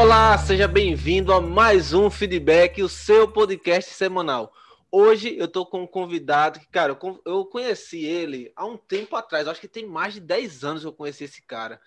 Olá, seja bem-vindo a mais um Feedback, o seu podcast semanal. Hoje eu tô com um convidado que, cara, eu conheci ele há um tempo atrás, acho que tem mais de 10 anos que eu conheci esse cara.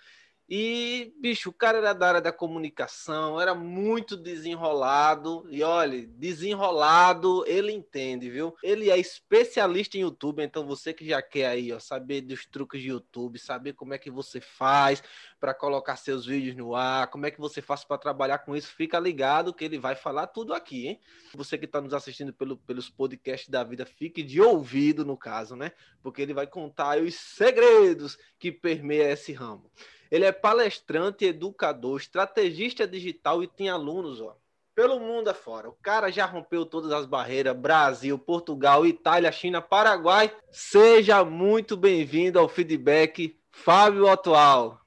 E, bicho, o cara era da área da comunicação, era muito desenrolado. E olha, desenrolado, ele entende, viu? Ele é especialista em YouTube, então você que já quer aí, ó, saber dos truques de YouTube, saber como é que você faz para colocar seus vídeos no ar, como é que você faz para trabalhar com isso, fica ligado que ele vai falar tudo aqui, hein? Você que está nos assistindo pelo, pelos podcasts da vida, fique de ouvido no caso, né? Porque ele vai contar os segredos que permeia esse ramo. Ele é palestrante, educador, estrategista digital e tem alunos, ó, pelo mundo afora. O cara já rompeu todas as barreiras: Brasil, Portugal, Itália, China, Paraguai. Seja muito bem-vindo ao feedback, Fábio Atual.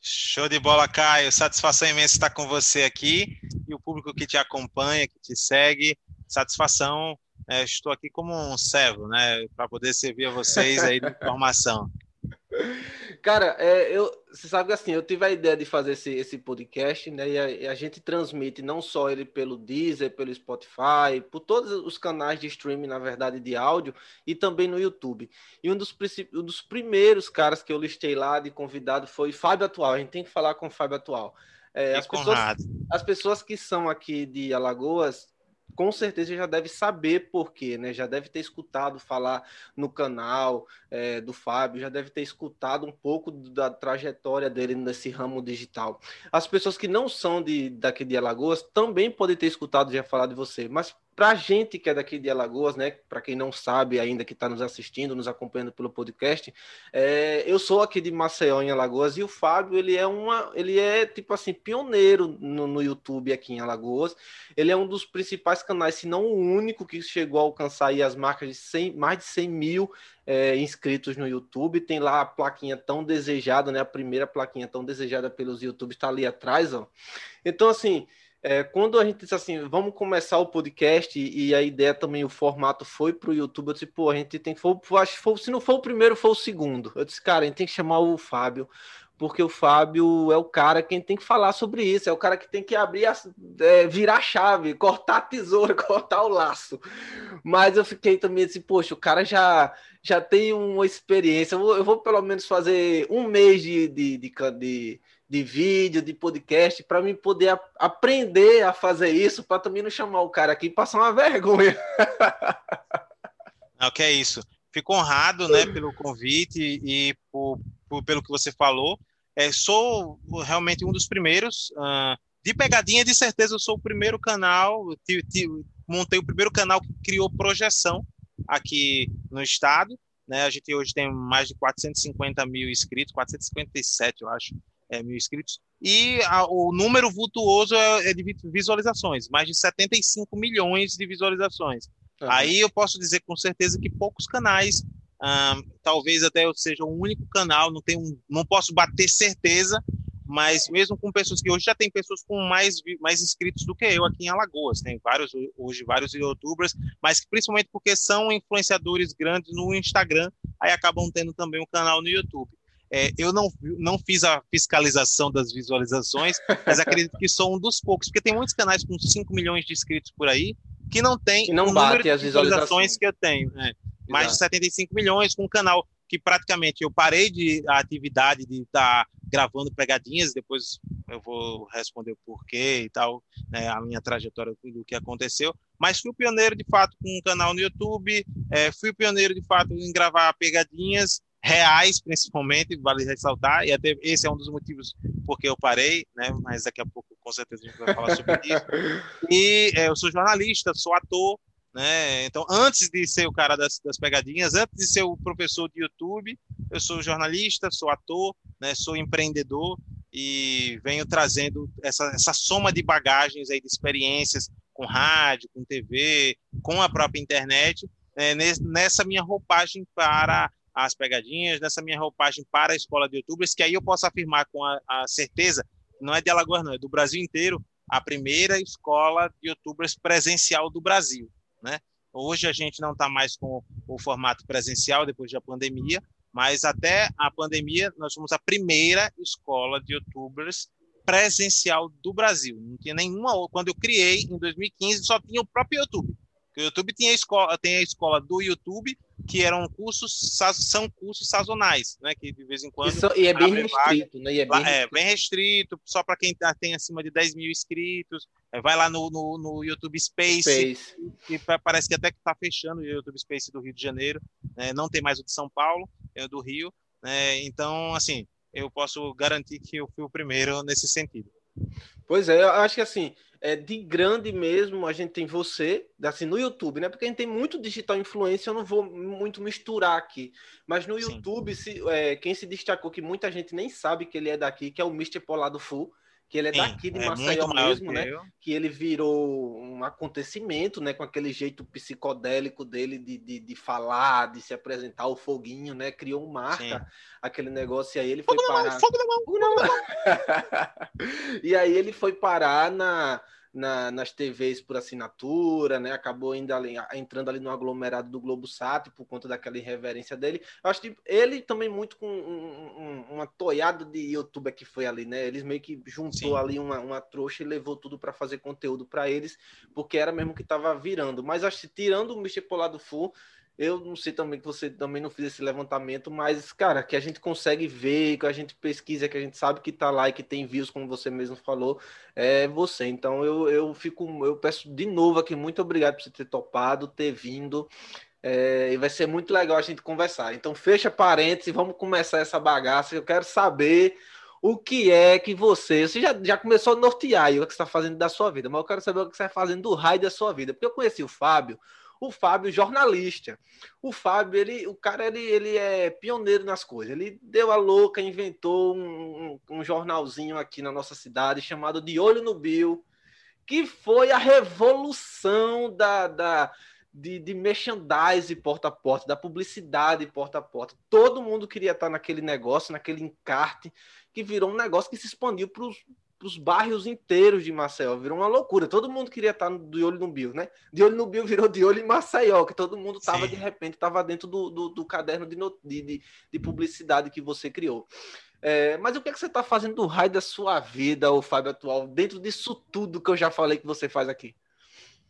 Show de bola, Caio. Satisfação imensa estar com você aqui e o público que te acompanha, que te segue. Satisfação. É, estou aqui como um servo, né, para poder servir a vocês aí de informação. Cara, é, eu, você sabe que assim, eu tive a ideia de fazer esse, esse podcast, né? E a, e a, gente transmite não só ele pelo Deezer, pelo Spotify, por todos os canais de streaming, na verdade, de áudio, e também no YouTube. E um dos, um dos primeiros caras que eu listei lá de convidado foi Fábio Atual. A gente tem que falar com o Fábio Atual. É, as, pessoas, as pessoas que são aqui de Alagoas com certeza já deve saber por quê, né? Já deve ter escutado falar no canal é, do Fábio, já deve ter escutado um pouco da trajetória dele nesse ramo digital. As pessoas que não são de, daqui de Alagoas também podem ter escutado já falar de você, mas para a gente que é daqui de Alagoas, né? Para quem não sabe ainda que está nos assistindo, nos acompanhando pelo podcast, é, eu sou aqui de Maceió em Alagoas e o Fábio ele é uma, ele é tipo assim pioneiro no, no YouTube aqui em Alagoas. Ele é um dos principais canais, se não o único que chegou a alcançar aí as marcas de 100, mais de 100 mil é, inscritos no YouTube. Tem lá a plaquinha tão desejada, né? A primeira plaquinha tão desejada pelos YouTube está ali atrás, ó. Então assim é, quando a gente disse assim, vamos começar o podcast, e, a ideia também, o formato foi para o YouTube, eu disse, pô, a gente tem que, acho, se não for o primeiro, foi o segundo. Eu disse, cara, a gente tem que chamar o Fábio, porque o Fábio é o cara quem tem que falar sobre isso, é o cara que tem que abrir, a, é, virar a chave, cortar a tesoura, cortar o laço. Mas eu fiquei também assim, poxa, o cara já, já tem uma experiência, eu vou, eu vou pelo menos fazer um mês de, de, de, de de vídeo, de podcast, para mim poder a, aprender a fazer isso, para também não chamar o cara aqui e passar uma vergonha. Não, que é isso. Fico honrado, né, pelo convite e por, por, pelo que você falou. É, sou realmente um dos primeiros. Uh, de pegadinha, de certeza, eu sou o primeiro canal. montei o primeiro canal que criou projeção aqui no estado. Né? A gente hoje tem mais de 450 mil inscritos, 457, eu acho é, mil inscritos. E a, o número vultuoso é, é, de visualizações, mais de 75 milhões de visualizações. Uhum. Aí eu posso dizer com certeza que poucos canais, talvez até eu seja o único canal, não, tenho, não posso bater certeza, mas mesmo com pessoas que hoje já tem pessoas com mais, mais inscritos do que eu aqui em Alagoas, tem vários hoje vários youtubers, mas principalmente porque são influenciadores grandes no Instagram, aí acabam tendo também um canal no YouTube. É, eu não, não fiz a fiscalização das visualizações, mas acredito que sou um dos poucos, porque tem muitos canais com 5 milhões de inscritos por aí que não tem que não o bate as visualizações que eu tenho. Né? Mais de 75 milhões, com um canal que praticamente eu parei de a atividade de estar tá gravando pegadinhas, depois eu vou responder o porquê e tal, né, a minha trajetória do que aconteceu, mas fui o pioneiro de fato com um canal no YouTube, é, fui o pioneiro de fato em gravar pegadinhas, reais, principalmente, vale ressaltar, e até esse é um dos motivos porque eu parei, né? Mas daqui a pouco, com certeza, a gente vai falar sobre isso. E é, eu sou jornalista, sou ator, né? Então, antes de ser o cara das, das pegadinhas, antes de ser o professor de YouTube, eu sou jornalista, sou ator, né? Sou empreendedor e venho trazendo essa, essa soma de bagagens aí, de experiências com rádio, com TV, com a própria internet, né? nessa minha roupagem para as pegadinhas, nessa minha roupagem para a escola de youtubers, que aí eu posso afirmar com a, a certeza, não é de Alagoas, não, é do Brasil inteiro, a primeira escola de youtubers presencial do Brasil, né? Hoje a gente não está mais com o formato presencial depois da pandemia, mas até a pandemia nós fomos a primeira escola de youtubers presencial do Brasil. Não tinha nenhuma. Quando eu criei em 2015, só tinha o próprio YouTube. O YouTube tinha a escola, tem a escola do YouTube, que eram cursos, são cursos sazonais, né? Que de vez em quando. Isso, e é bem restrito, vaga, né? É bem, é, restrito. bem restrito, só para quem tá, tem acima de 10 mil inscritos. É, vai lá no, no, no YouTube Space, Space, que parece que até que está fechando o YouTube Space do Rio de Janeiro. Né? Não tem mais o de São Paulo, é o do Rio. Né? Então, assim, eu posso garantir que eu fui o primeiro nesse sentido. Pois é, eu acho que assim, é, de grande mesmo, a gente tem você, assim, no YouTube, né? Porque a gente tem muito digital influência, eu não vou muito misturar aqui. Mas no Sim. YouTube, se, é, quem se destacou, que muita gente nem sabe que ele é daqui, que é o Mr. Polado Full que ele é Sim, daqui de é Maceió mesmo, né? Eu. Que ele virou um acontecimento, né? Com aquele jeito psicodélico dele de, de, de falar, de se apresentar, o foguinho, né? Criou marca, Sim. aquele negócio, e aí ele foi fogo parar... Mão, fogo na mão! Fogo na mão. e aí ele foi parar na na, nas TVs por assinatura, né? Acabou ainda ali, entrando ali no aglomerado do Globo Sat por conta daquela irreverência dele. Eu acho que ele também muito com um, um, uma toiada de youtuber que foi ali, né? Eles meio que juntou Sim. ali uma, uma trouxa e levou tudo para fazer conteúdo para eles, porque era mesmo que estava virando. Mas acho que tirando o Mr. Polado Full, eu não sei também que você também não fez esse levantamento, mas, cara, que a gente consegue ver, que a gente pesquisa, que a gente sabe que tá lá e que tem views, como você mesmo falou, é você. Então eu, eu fico, eu peço de novo aqui, muito obrigado por você ter topado, ter vindo. É, e vai ser muito legal a gente conversar. Então, fecha parênteses, vamos começar essa bagaça. Eu quero saber o que é que você. Você já, já começou a nortear aí o que você está fazendo da sua vida, mas eu quero saber o que você está fazendo do raio da sua vida. Porque eu conheci o Fábio o Fábio jornalista. O Fábio, ele, o cara, ele, ele é pioneiro nas coisas. Ele deu a louca, inventou um, um, um jornalzinho aqui na nossa cidade chamado De Olho no Bill, que foi a revolução da, da de, de merchandise porta a porta, da publicidade porta a porta. Todo mundo queria estar naquele negócio, naquele encarte, que virou um negócio que se expandiu para os os bairros inteiros de Maceió. Virou uma loucura. Todo mundo queria estar de olho no Bill, né? De olho no Bill virou de olho em Maceió, que todo mundo estava, de repente, estava dentro do, do, do caderno de, de, de, publicidade que você criou. É, mas o que, é que você está fazendo do raio da sua vida, o Fábio atual, dentro disso tudo que eu já falei que você faz aqui?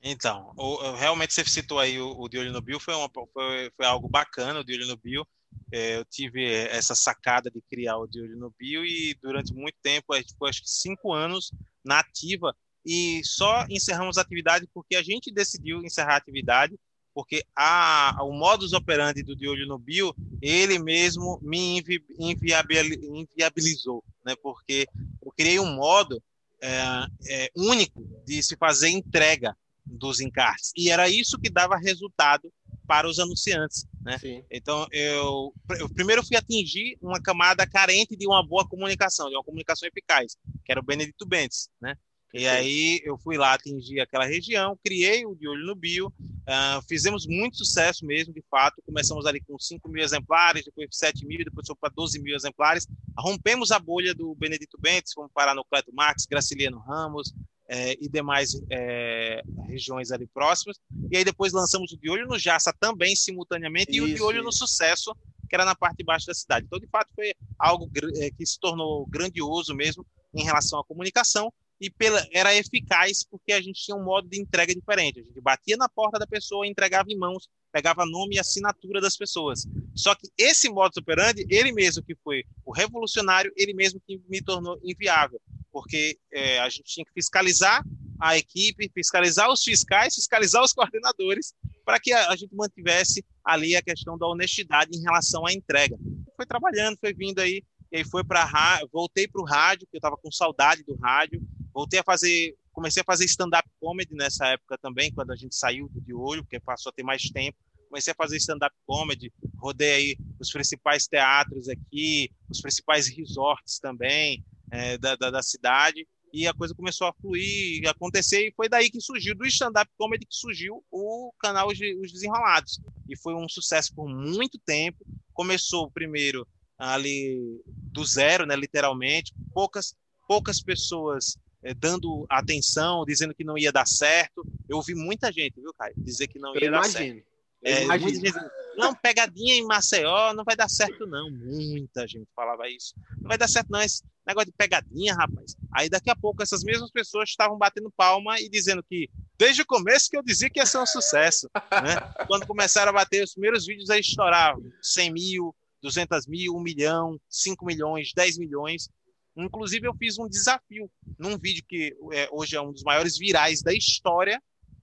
Então, o, realmente você citou aí o, o De Olho no Bill, foi, uma, foi, foi algo bacana, o De Olho no Bill. É, eu tive essa sacada de criar o De no Bio e durante muito tempo, a gente acho que cinco anos na ativa e só encerramos a atividade porque a gente decidiu encerrar a atividade porque a, o modus operandi do De no Bio, ele mesmo me invi, inviabilizou, né? porque eu criei um modo é, é, único de se fazer entrega dos encartes, e era isso que dava resultado para os anunciantes. Né? Então, eu, eu, primeiro fui atingir uma camada carente de uma boa comunicação, de uma comunicação eficaz, que era o Benedito Bentes. Né? E aí eu fui lá atingir aquela região, criei o De Olho no Bio, uh, fizemos muito sucesso mesmo, de fato. Começamos ali com 5 mil exemplares, depois 7 mil, depois foi para 12 mil exemplares. Rompemos a bolha do Benedito Bentes, fomos parar no Cleto Marques, Graciliano Ramos, é, e demais é, regiões ali próximas. E aí depois lançamos o De Olho no Jaça também simultaneamente isso, e o De Olho isso. no Sucesso, que era na parte de baixo da cidade. Então, de fato, foi algo é, que se tornou grandioso mesmo em relação à comunicação e pela, era eficaz porque a gente tinha um modo de entrega diferente. A gente batia na porta da pessoa, entregava em mãos, pegava nome e assinatura das pessoas. Só que esse modo operandi, ele mesmo que foi o revolucionário, ele mesmo que me tornou inviável porque é, a gente tinha que fiscalizar a equipe, fiscalizar os fiscais, fiscalizar os coordenadores, para que a, a, gente mantivesse ali a questão da honestidade em relação à entrega. Foi trabalhando, foi vindo aí, e aí foi para voltei para o rádio, que eu estava com saudade do rádio, voltei a fazer, comecei a fazer stand-up comedy nessa época também, quando a gente saiu de olho, porque passou a ter mais tempo, comecei a fazer stand-up comedy, rodei aí os principais teatros aqui, os principais resorts também, é, da, da, da, cidade e a coisa começou a fluir, acontecer, e foi daí que surgiu, do stand-up comedy que surgiu o canal Os Desenrolados. E foi um sucesso por muito tempo. Começou primeiro ali do zero, né, literalmente, poucas, poucas pessoas é, dando atenção, dizendo que não ia dar certo. Eu ouvi muita gente, viu, Caio, dizer que não ia dar certo. É, muita gente, não, pegadinha em Maceió não vai dar certo, não. Muita gente falava isso. Não vai dar certo, não. Negócio de pegadinha, rapaz. Aí daqui a pouco essas mesmas pessoas estavam batendo palma e dizendo que desde o começo que eu dizia que ia ser um sucesso. Né? Quando começaram a bater os primeiros vídeos, aí estouravam 100 mil, 200 mil, 1 milhão, 5 milhões, 10 milhões. Inclusive, eu fiz um desafio num vídeo que é, hoje é um dos maiores virais da história.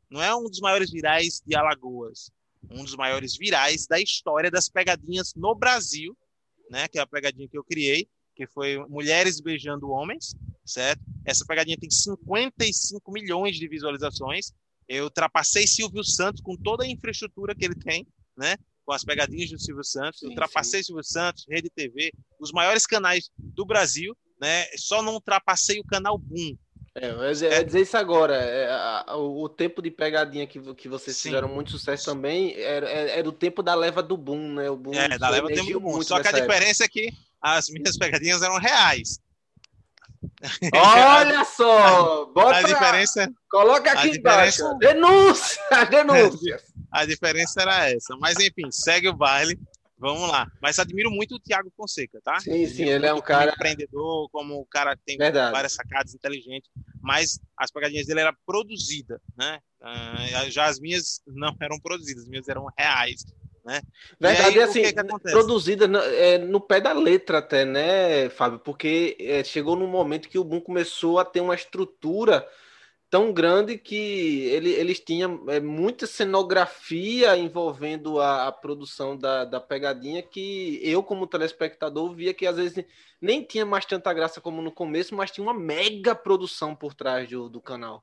Não é um dos maiores virais de Alagoas, um dos maiores virais da história das pegadinhas no Brasil, né? Que é a pegadinha que eu criei, que foi Mulheres Beijando Homens, certo? Essa pegadinha tem 55 milhões de visualizações. Eu ultrapassei Silvio Santos com toda a infraestrutura que ele tem, né? Com as pegadinhas do Silvio Santos. Sim, ultrapassei sim. Silvio Santos, Rede TV, os maiores canais do Brasil, né? Só não ultrapassei o canal Boom, é, eu ia é. dizer isso agora. É, a, o, o, tempo de pegadinha que, que vocês Sim. fizeram muito sucesso também era, é, é, do tempo da leva do boom, né? O boom é, da leva do tempo do boom. Só que a diferença época. é que as minhas pegadinhas eram reais. Olha só! Bota, a diferença. Coloca aqui embaixo. Denúncia! Denúncia! A diferença era essa. Mas enfim, segue o baile. Vamos lá. Mas admiro muito o Thiago Fonseca, tá? Sim, sim, ele é um cara. empreendedor, como o cara que tem Verdade. várias sacadas inteligentes. Mas as pegadinhas dele eram produzidas, né? Uh, já as minhas não eram produzidas, as minhas eram reais. Né? Verdade, aí, assim, que que produzida no, é, no pé da letra até, né, Fábio? Porque é, chegou num momento que o Boom começou a ter uma estrutura tão grande que ele, eles tinham é, muita cenografia envolvendo a, a, produção da, da pegadinha que eu, como telespectador, via que às vezes nem tinha mais tanta graça como no começo, mas tinha uma mega produção por trás do, do canal.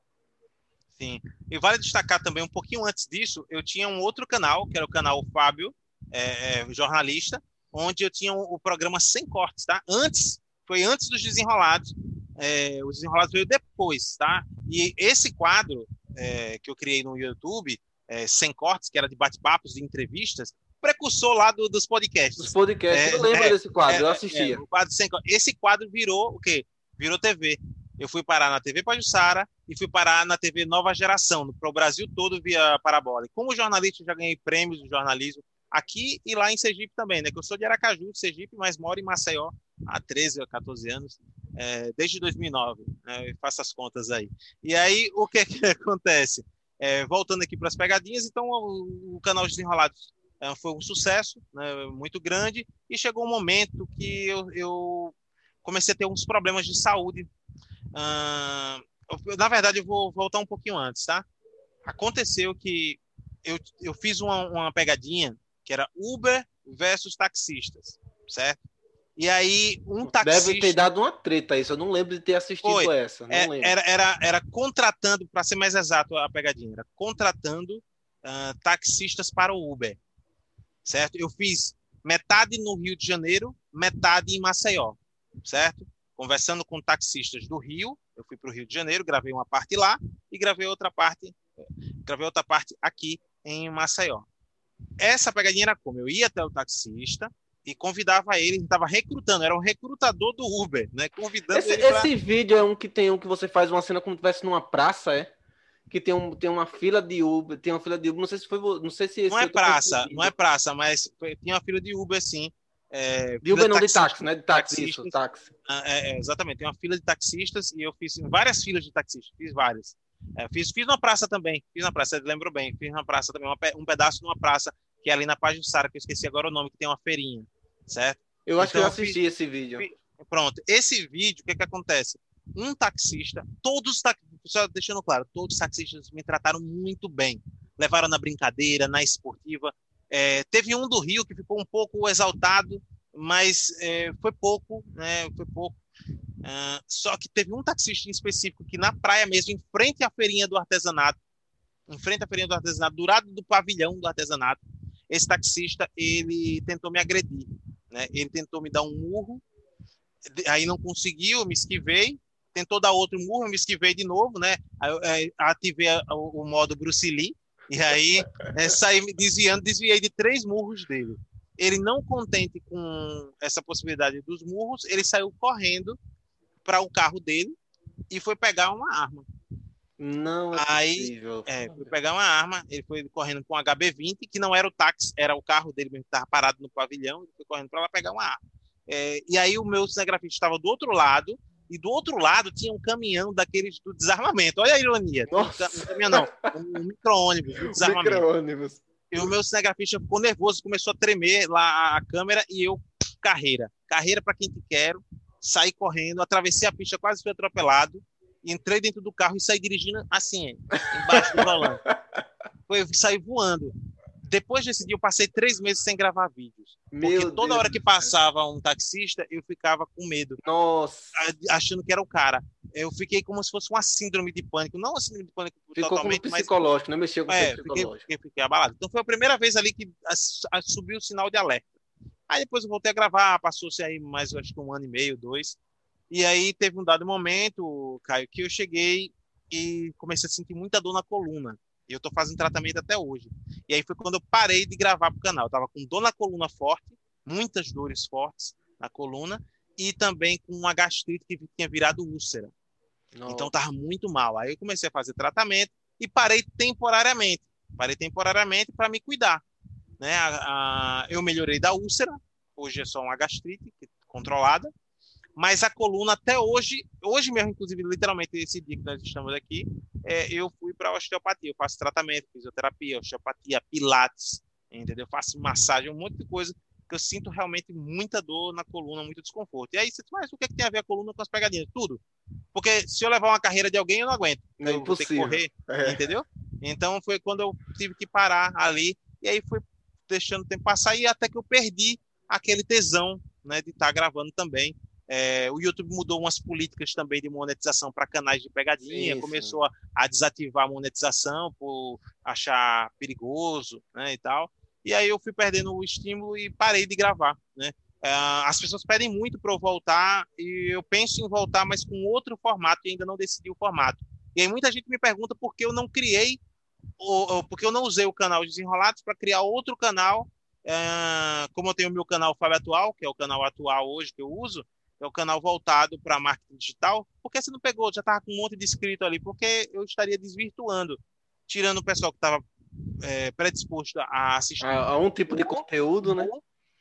Sim. E vale destacar também, um pouquinho antes disso, eu tinha um outro canal, que era o canal Fábio, é, é, jornalista, onde eu tinha o, o programa Sem Cortes, tá? Antes, foi antes dos Desenrolados, é, o Desenrolados veio depois, tá? E esse quadro é, que eu criei no YouTube, é, Sem Cortes, que era de bate-papos, de entrevistas, precursor lá do, dos podcasts. Dos podcasts, eu lembro é, desse quadro, eu é, assistia. É, o quadro sem, esse quadro virou o quê? Virou TV. Eu fui parar na TV Pajussara e fui parar na TV Nova Geração, para o Brasil todo via Parabola. Como jornalista, já ganhei prêmios de jornalismo aqui e lá em Sergipe também, né? Que eu sou de Aracaju, de Sergipe, mas moro em Maceió há 13 ou 14 anos é, desde 2009, né, faça as contas aí. E aí, o que, que acontece? É, voltando aqui para as pegadinhas, então o, o canal Desenrolados é, foi um sucesso né, muito grande e chegou um momento que eu, eu comecei a ter uns problemas de saúde. Ah, na verdade, eu vou voltar um pouquinho antes, tá? Aconteceu que eu, eu fiz uma, uma pegadinha que era Uber versus taxistas, certo? E aí, um taxista. Deve ter dado uma treta isso. Eu não lembro de ter assistido Foi. essa. É, era, era, era contratando, para ser mais exato a pegadinha, era contratando uh, taxistas para o Uber. Certo? Eu fiz metade no Rio de Janeiro, metade em Maceió. Certo? Conversando com taxistas do Rio, eu fui para o Rio de Janeiro, gravei uma parte lá e gravei outra parte, gravei outra parte aqui em Maceió. Essa pegadinha era como? Eu ia até o taxista, e convidava ele, estava recrutando, era o recrutador do Uber, né? Convidando esse, ele pra... esse vídeo é um que tem um que você faz uma cena como se estivesse numa praça, é? Que tem, um, tem uma fila de Uber, tem uma fila de Uber, não sei se foi, não sei se Não é praça, não é praça, mas foi, tinha uma fila de Uber sim. É, Uber não, de táxi, né? De táxi, isso, táxi. Ah, é, é, exatamente, tem uma fila de taxistas e eu fiz várias filas de taxistas, fiz várias. É, fiz, fiz uma praça também, fiz uma praça, lembro bem, fiz uma praça também, uma, um pedaço de uma praça que é ali na página Sara, que eu esqueci agora o nome, que tem uma feirinha certo? Eu acho então, que eu assisti esse vídeo. Pronto, esse vídeo, o que, que acontece? Um taxista, todos os taxistas, deixando claro, todos os taxistas me trataram muito bem. Levaram na brincadeira, na esportiva. É, teve um do Rio que ficou um pouco exaltado, mas é, foi pouco, né? Foi pouco. Uh, só que teve um taxista em específico que na praia mesmo, em frente à feirinha do artesanato, em frente à feirinha do artesanato, do lado do pavilhão do artesanato, esse taxista ele tentou me agredir. Né? Ele tentou me dar um murro, aí não conseguiu, me esquivei, tentou dar outro murro, me esquivei de novo, né? Ativei o, modo Bruce Lee, e aí é, saí me desviando, desviei de três murros dele. Ele não contente com essa possibilidade dos murros, ele saiu correndo para o carro dele e foi pegar uma arma. Não é aí, possível. É, foi pegar uma arma, ele foi correndo com um HB20, que não era o táxi, era o carro dele mesmo que estava parado no pavilhão, ele foi correndo para lá pegar uma arma. É, e aí o meu cinegrafista estava do outro lado, e do outro lado tinha um caminhão daqueles do desarmamento. Olha a ironia. Nossa. Um caminhão não, um micro-ônibus do desarmamento. Micro-ônibus. E o meu cinegrafista ficou nervoso, começou a tremer lá a câmera e eu, carreira. Carreira para quem te quero. Saí correndo, atravessei a pista, quase fui atropelado. Entrei dentro do carro e saí dirigindo assim, embaixo do volante. Foi, saí voando. Depois desse dia, eu passei três meses sem gravar vídeos. Meu Porque toda Deus hora que passava um taxista, eu ficava com medo, Nossa. achando que era o cara. Eu fiquei como se fosse uma síndrome de pânico. Não uma síndrome de pânico Ficou como totalmente, mas psicológico, né? Mexeu com o é, fiquei, psicológico. fiquei, fiquei abalado. Então foi a primeira vez ali que subiu o sinal de alerta. Aí depois eu voltei a gravar, passou-se aí mais acho que um ano e meio, dois. E aí teve um dado momento, Caio, que eu cheguei e comecei a sentir muita dor na coluna. E eu tô fazendo tratamento até hoje. E aí foi quando eu parei de gravar pro canal. Eu tava com dor na coluna forte, muitas dores fortes na coluna, e também com uma gastrite que tinha virado úlcera. Nossa. Então tava muito mal. Aí eu comecei a fazer tratamento e parei temporariamente. Parei temporariamente para me cuidar. Né? A- a- eu melhorei da úlcera, hoje é só uma gastrite controlada, mas a coluna até hoje, hoje mesmo, inclusive, literalmente esse dia que nós estamos aqui, é, eu fui para osteopatia. Eu faço tratamento, fisioterapia, osteopatia, pilates, entendeu? Eu faço massagem, um monte de coisa que eu sinto realmente muita dor na coluna, muito desconforto. E aí você diz, mas o que, é que tem a ver a coluna com as pegadinhas? Tudo. Porque se eu levar uma carreira de alguém, eu não aguento. É eu vou ter que correr, É. entendeu? Então foi quando eu tive que parar ali e aí foi deixando o tempo passar e até que eu perdi aquele tesão, né, de estar gravando também. É, o YouTube mudou umas políticas também de monetização para canais de pegadinha, Sim, começou a, a desativar a monetização por achar perigoso, né, e tal. E aí eu fui perdendo o estímulo e parei de gravar, né? Ah, as pessoas pedem muito para eu voltar e eu penso em voltar, mas com outro formato e ainda não decidi o formato. E aí muita gente me pergunta por que eu não criei, ou, ou porque eu não usei o canal Desenrolados para criar outro canal. ah, como eu tenho o meu canal Fábio Atual, que é o canal atual hoje que eu uso, é o canal voltado para marketing digital. Por que você não pegou? Já estava com um monte de inscrito ali, porque eu estaria desvirtuando, tirando o pessoal que estava predisposto a assistir A, a um tipo de conteúdo, né?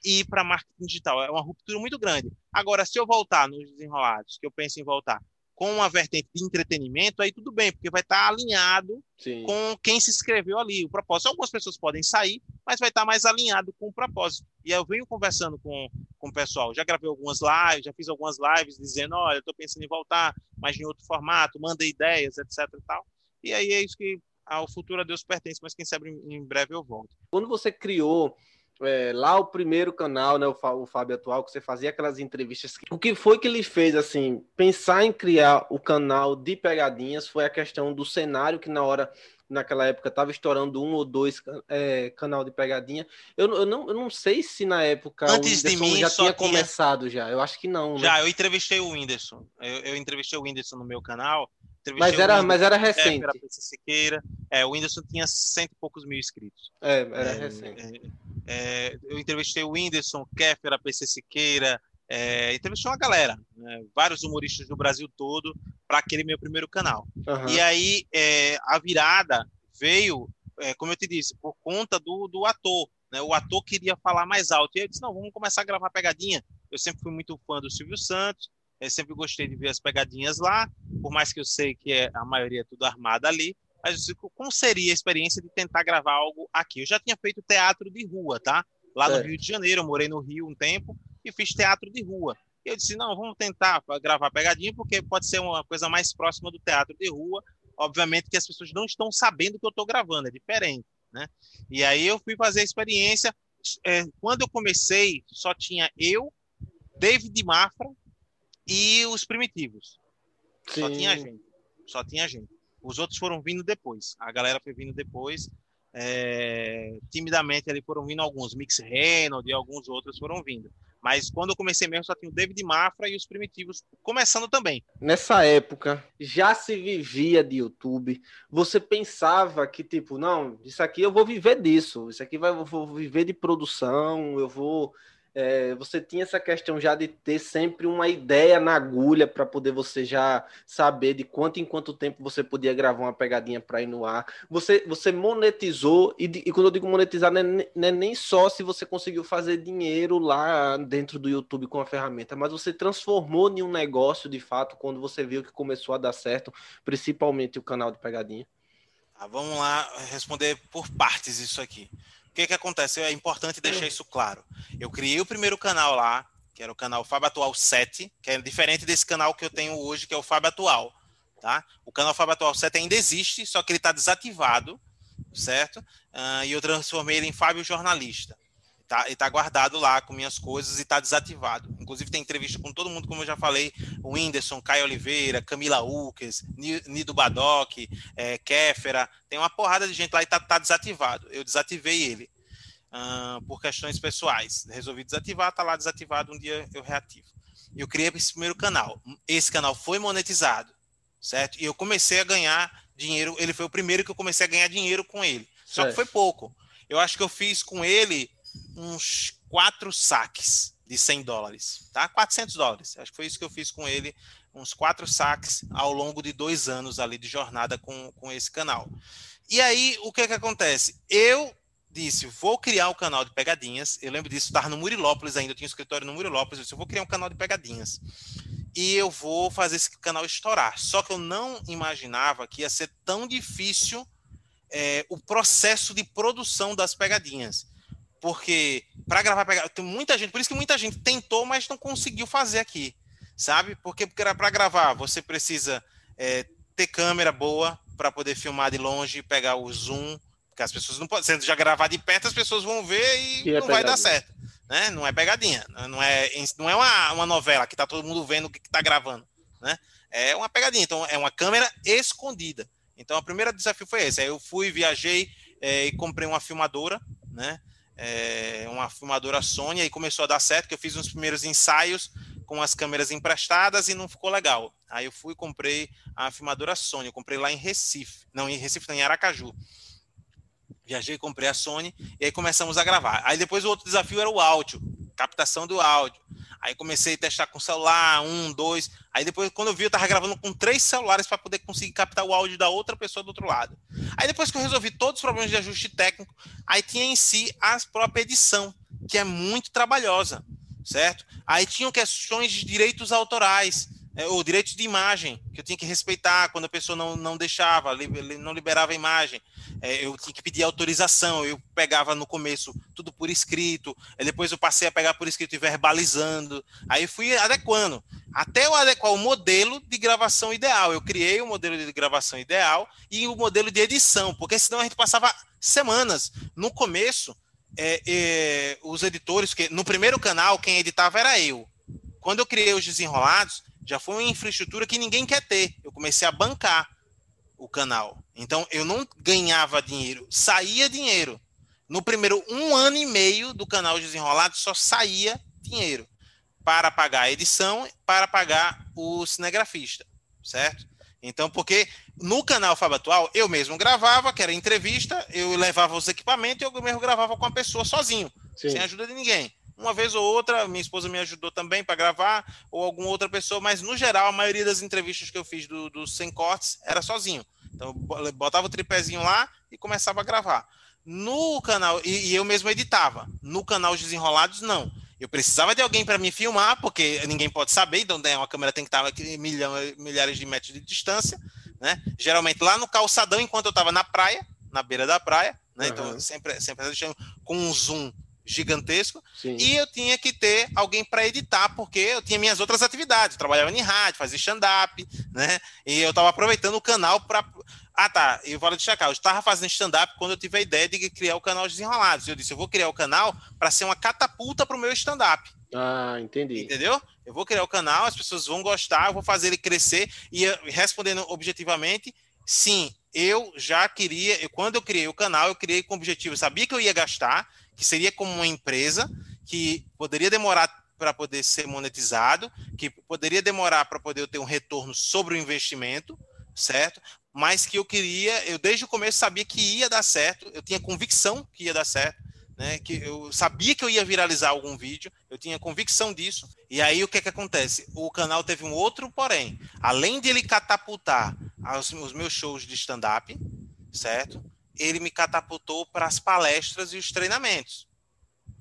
e para marketing digital. É uma ruptura muito grande. Agora, se eu voltar nos desenrolados, que eu penso em voltar, com uma vertente de entretenimento, aí tudo bem, porque vai estar alinhado Sim. com quem se inscreveu ali, o propósito. Algumas pessoas podem sair, mas vai estar mais alinhado com o propósito. E eu venho conversando com, com o pessoal, já gravei algumas lives, já fiz algumas lives dizendo, olha, eu estou pensando em voltar, mas em outro formato, manda ideias, etc e tal. E aí é isso que ao futuro a Deus pertence, mas quem sabe em breve eu volto. Quando você criou é, lá o primeiro canal, né, o, Fá- o Fábio Atual, que você fazia aquelas entrevistas, o que foi que lhe fez, assim, pensar em criar o canal de pegadinhas foi a questão do cenário que na hora, naquela época, estava estourando um ou dois é, canal de pegadinha. Eu, eu, não, eu não sei se na época Antes de Whindersson mim, já tinha tinha- começado já. Eu acho que não, né? Já, eu entrevistei o Whindersson. Eu, eu entrevistei o Whindersson no meu canal. Mas o era, mas era é, recente. era PC Siqueira. É, o Whindersson tinha cento e poucos mil inscritos. É, era É, recente. é, é, eu entrevistei o Whindersson, Kéfera, a PC Siqueira, é, entrevistei uma galera, né, vários humoristas do Brasil todo, para aquele meu primeiro canal. Aham. E aí é, a virada veio, é, como eu te disse, por conta do, do ator. Né? O ator queria falar mais alto. E eu disse: não, vamos começar a gravar pegadinha. Eu sempre fui muito fã do Silvio Santos, eu sempre gostei de ver as pegadinhas lá, por mais que eu sei que é, a maioria é tudo armada ali. Mas eu disse, como seria a experiência de tentar gravar algo aqui? Eu já tinha feito teatro de rua, tá? Lá no Certo. Rio de Janeiro, eu morei no Rio um tempo e fiz teatro de rua. E eu disse, não, vamos tentar gravar pegadinha, porque pode ser uma coisa mais próxima do teatro de rua. Obviamente que as pessoas não estão sabendo que eu estou gravando, é diferente, né? E aí eu fui fazer a experiência. É, quando eu comecei, só tinha eu, David Mafra e os primitivos. Só Sim. tinha gente. Só tinha gente. Os outros foram vindo depois. A galera foi vindo depois. É, timidamente ali foram vindo alguns. Mix Reynolds e alguns outros foram vindo. Mas quando eu comecei mesmo, só tinha o David Mafra e os primitivos começando também. Nessa época, já se vivia de YouTube. Você pensava que, tipo, não, isso aqui eu vou viver disso. Isso aqui vai, eu vou viver de produção, eu vou é, você tinha essa questão já de ter sempre uma ideia na agulha para poder você já saber de quanto em quanto tempo você podia gravar uma pegadinha para ir no ar. Você, você monetizou, e, e quando eu digo monetizar, não é, não é, nem só se você conseguiu fazer dinheiro lá dentro do YouTube com a ferramenta, mas você transformou em um negócio de fato quando você viu que começou a dar certo, principalmente o canal de pegadinha. Ah, vamos lá responder por partes isso aqui que, que acontece? É importante deixar isso claro. Eu criei o primeiro canal lá, que era o canal Fábio Atual 7, que é diferente desse canal que eu tenho hoje, que é o Fábio Atual. Tá? O canal Fábio Atual 7 ainda existe, só que ele está desativado, certo? Uh, e eu transformei ele em Fábio Jornalista. Tá, e tá guardado lá com minhas coisas e tá desativado. Inclusive tem entrevista com todo mundo, como eu já falei, o Whindersson, Caio Oliveira, Camila Ukes, Nido Badoc, é, Kéfera, tem uma porrada de gente lá e tá, tá desativado. Eu desativei ele uh, por questões pessoais. Resolvi desativar, tá lá desativado, um dia eu reativo. Eu criei esse primeiro canal. Esse canal foi monetizado, certo? E eu comecei a ganhar dinheiro. Ele foi o primeiro que eu comecei a ganhar dinheiro com ele. Só que foi pouco. Eu acho que eu fiz com ele uns quatro saques de 100 dólares, tá? 400 dólares. Acho que foi isso que eu fiz com ele, uns quatro saques ao longo de dois anos ali de jornada com, com esse canal. E aí, o que que acontece? Eu disse, vou criar um canal de pegadinhas. Eu lembro disso, estava no Murilópolis ainda, eu tinha um escritório no Murilópolis. Eu disse, eu vou criar um canal de pegadinhas. E eu vou fazer esse canal estourar. Só que eu não imaginava que ia ser tão difícil é, o processo de produção das pegadinhas. Porque para gravar pegadinha, tem muita gente, por isso que muita gente tentou, mas não conseguiu fazer aqui, sabe? Porque para gravar você precisa é, ter câmera boa para poder filmar de longe, pegar o zoom, porque as pessoas não podem, se já gravar de perto, as pessoas vão ver e, é não vai dar certo, né? Não é pegadinha, não é, não é uma, uma novela que tá todo mundo vendo o que, que tá gravando, né? É uma pegadinha, então é uma câmera escondida. Então, o primeiro desafio foi esse. Aí eu fui, viajei é, e comprei uma filmadora, né? É, uma filmadora Sony, e começou a dar certo, que eu fiz uns primeiros ensaios com as câmeras emprestadas e não ficou legal. Aí eu fui e comprei a filmadora Sony, eu comprei lá em Recife, não, em Recife, não, em Aracaju. Viajei, comprei a Sony e aí começamos a gravar. Aí depois o outro desafio era o áudio, captação do áudio. Aí comecei a testar com celular, um, dois. Aí depois, quando eu vi, eu tava gravando com três celulares para poder conseguir captar o áudio da outra pessoa do outro lado. Aí depois que eu resolvi todos os problemas de ajuste técnico, aí tinha em si a própria edição, que é muito trabalhosa, certo? Aí tinham questões de direitos autorais é, ou direitos de imagem, que eu tinha que respeitar quando a pessoa não, não deixava, não liberava a imagem. É, eu tinha que pedir autorização, eu pegava no começo tudo por escrito, depois eu passei a pegar por escrito e verbalizando, aí fui adequando, até eu adequar o modelo de gravação ideal. Eu criei o modelo de gravação ideal e o modelo de edição, porque senão a gente passava semanas. No começo, é, é, os editores, que no primeiro canal, quem editava era eu. Quando eu criei os desenrolados, já foi uma infraestrutura que ninguém quer ter. Eu comecei a bancar o canal. Então eu não ganhava dinheiro, saía dinheiro. No primeiro um ano e meio do canal Desenrolado só saía dinheiro para pagar a edição, para pagar o cinegrafista, certo? Então, porque no canal Fábio Atual, eu mesmo gravava, que era entrevista, eu levava os equipamentos e eu mesmo gravava com a pessoa sozinho, Sim. sem ajuda de ninguém. Uma vez ou outra, minha esposa me ajudou também para gravar, ou alguma outra pessoa, mas no geral, a maioria das entrevistas que eu fiz do, do Sem Cortes era sozinho. Então, eu botava o tripézinho lá e começava a gravar. No canal, e, e eu mesmo editava. No canal Desenrolados, não. Eu precisava de alguém para me filmar, porque ninguém pode saber, então né, uma câmera tem que estar a milhão, milhares de metros de distância, né? Geralmente lá no calçadão, enquanto eu estava na praia, na beira da praia, né? Uhum. Então sempre, sempre com um zoom gigantesco Sim. e eu tinha que ter alguém para editar porque eu tinha minhas outras atividades, eu trabalhava em rádio, fazia stand-up, né? E eu estava aproveitando o canal para ah, tá. Eu vou deixar cá. Eu estava fazendo stand-up quando eu tive a ideia de criar o canal Desenrolados. Eu disse, eu vou criar o canal para ser uma catapulta para o meu stand-up. Ah, entendi. Entendeu? Eu vou criar o canal, as pessoas vão gostar, eu vou fazer ele crescer. E respondendo objetivamente, sim, eu já queria. Eu, quando eu criei o canal, eu criei com objetivo. Eu sabia que eu ia gastar, que seria como uma empresa que poderia demorar para poder ser monetizado, que poderia demorar para poder ter um retorno sobre o investimento, certo? Mas que eu queria, eu desde o começo sabia que ia dar certo, eu tinha convicção que ia dar certo, né? Que eu sabia que eu ia viralizar algum vídeo, eu tinha convicção disso. E aí o que que acontece? O canal teve um outro porém. Além de ele catapultar os meus shows de stand-up, certo? Ele me catapultou para as palestras e os treinamentos,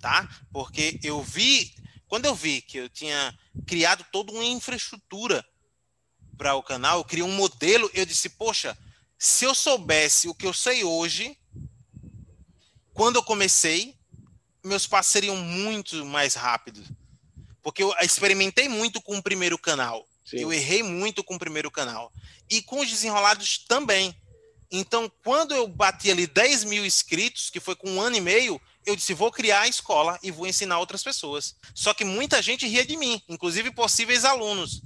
tá? Porque eu vi, quando eu vi que eu tinha criado toda uma infraestrutura para o canal, eu criei um modelo, eu disse, poxa, se eu soubesse o que eu sei hoje, quando eu comecei, meus passos seriam muito mais rápidos. Porque eu experimentei muito com o primeiro canal. Sim. Eu errei muito com o primeiro canal. E com os desenrolados também. Então, quando eu bati ali 10 mil inscritos, que foi com um ano e meio, eu disse: vou criar a escola e vou ensinar outras pessoas. Só que muita gente ria de mim, inclusive possíveis alunos,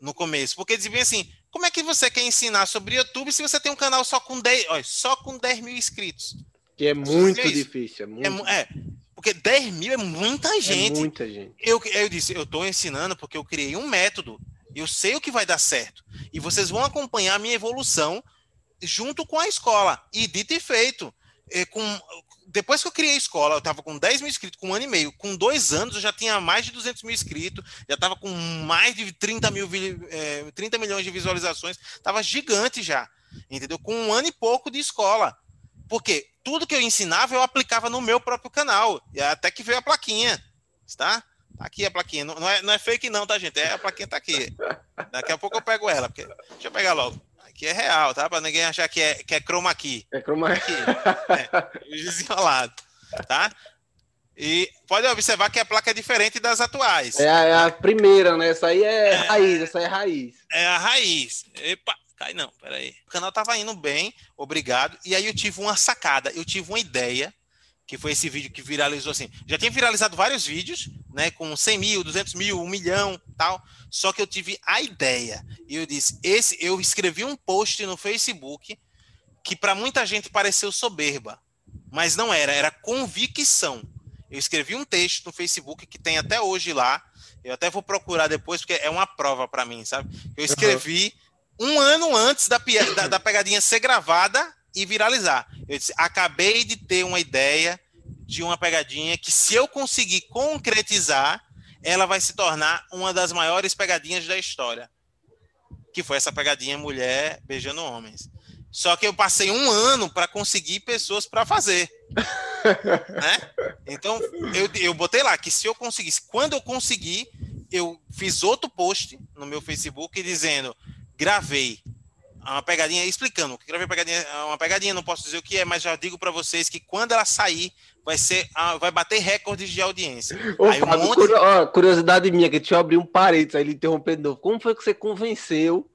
no começo, porque diziam assim: como é que você quer ensinar sobre YouTube se você tem um canal só com 10, olha, só com 10 mil inscritos? Que é muito é difícil. É, muito... É, é, porque 10 mil é muita é gente. É muita gente. Eu, eu disse: eu estou ensinando porque eu criei um método. Eu sei o que vai dar certo. E vocês vão acompanhar a minha evolução junto com a escola. E dito e feito. É, com, depois que eu criei a escola, eu estava com 10 mil inscritos, com um ano e meio. Com dois anos, eu já tinha mais de 200 mil inscritos, já estava com mais de 30, mil, é, 30 milhões de visualizações. Estava gigante já, entendeu? Com um ano e pouco de escola. Porque tudo que eu ensinava, eu aplicava no meu próprio canal. E até que veio a plaquinha, tá? Tá aqui a plaquinha. Não, não, é, não é fake não, tá, gente? É, a plaquinha tá aqui. Daqui a pouco eu pego ela. Porque... Deixa eu pegar logo que é real, tá? Para ninguém achar que é, que é chroma key. É chroma key. É, desenrolado, tá? E pode observar que a placa é diferente das atuais. É a, é a primeira, né? Essa aí é, é, raiz, essa aí é raiz. É a raiz. Epa, cai não, peraí. O canal tava indo bem, obrigado. E aí eu tive uma sacada, eu tive uma ideia que foi esse vídeo que viralizou assim. Já tinha viralizado vários vídeos, né, com 100 mil, 200 mil, 1 milhão, tal. Só que eu tive a ideia e eu disse, esse, eu escrevi um post no Facebook que para muita gente pareceu soberba, mas não era, era convicção. Eu escrevi um texto no Facebook que tem até hoje lá. Eu até vou procurar depois porque é uma prova para mim, sabe? Eu escrevi uhum. um ano antes da, da, da pegadinha ser gravada e viralizar. Eu disse, acabei de ter uma ideia de uma pegadinha que, se eu conseguir concretizar, ela vai se tornar uma das maiores pegadinhas da história. Que foi essa pegadinha mulher beijando homens. Só que eu passei um ano para conseguir pessoas para fazer. né? Então, eu, eu botei lá que se eu conseguisse, quando eu conseguir, eu fiz outro post no meu Facebook dizendo: gravei uma pegadinha explicando. Que gravei pegadinha, uma pegadinha, não posso dizer o que é, mas já digo para vocês que quando ela sair, vai ser, vai bater recordes de audiência. Ô, aí, um Fábio, monte... ó, curiosidade minha, que deixa eu abrir um parênteses aí, ele interrompendo de novo. Como foi que você convenceu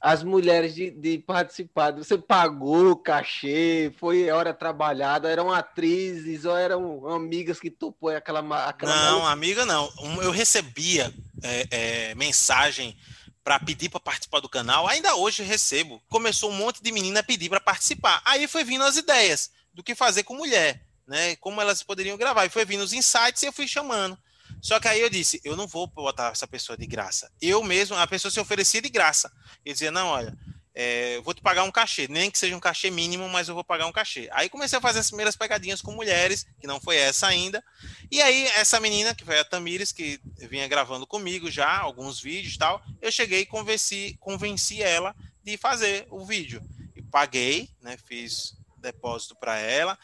as mulheres de, de participar? Você pagou cachê? Foi hora trabalhada? Eram atrizes ou eram amigas que topou aquela, aquela Não, amiga não. Eu recebia é, é, mensagem para pedir para participar do canal, ainda hoje recebo. Começou um monte de menina a pedir para participar. Aí foi vindo as ideias do que fazer com mulher, né? Como elas poderiam gravar. E foi vindo os insights e eu fui chamando. Só que aí eu disse, eu não vou botar essa pessoa de graça. Eu mesmo, a pessoa se oferecia de graça. Eu dizia, não, olha, é, vou te pagar um cachê, nem que seja um cachê mínimo, mas eu vou pagar um cachê. Aí comecei a fazer as primeiras pegadinhas com mulheres, que não foi essa ainda. E aí, essa menina, que foi a Tamires, que vinha gravando comigo já alguns vídeos e tal, eu cheguei e convenci, convenci ela de fazer o vídeo. E paguei, né? Fiz depósito para ela.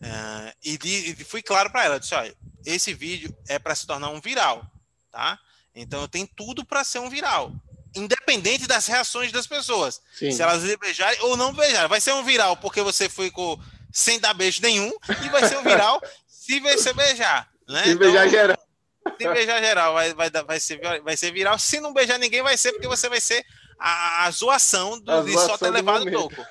Uh, e, de, e, fui claro para ela, disse, olha, esse vídeo é para se tornar um viral, tá? Então eu tenho tudo para ser um viral independente das reações das pessoas. Sim. Se elas beijarem ou não beijarem. Vai ser um viral porque você foi com, sem dar beijo nenhum, e vai ser um viral se você beijar. Né? Se beijar então, geral. Se beijar geral, vai, vai, vai, ser, vai ser viral. Se não beijar ninguém, vai ser porque você vai ser a, a zoação do, a de só ter levado toco.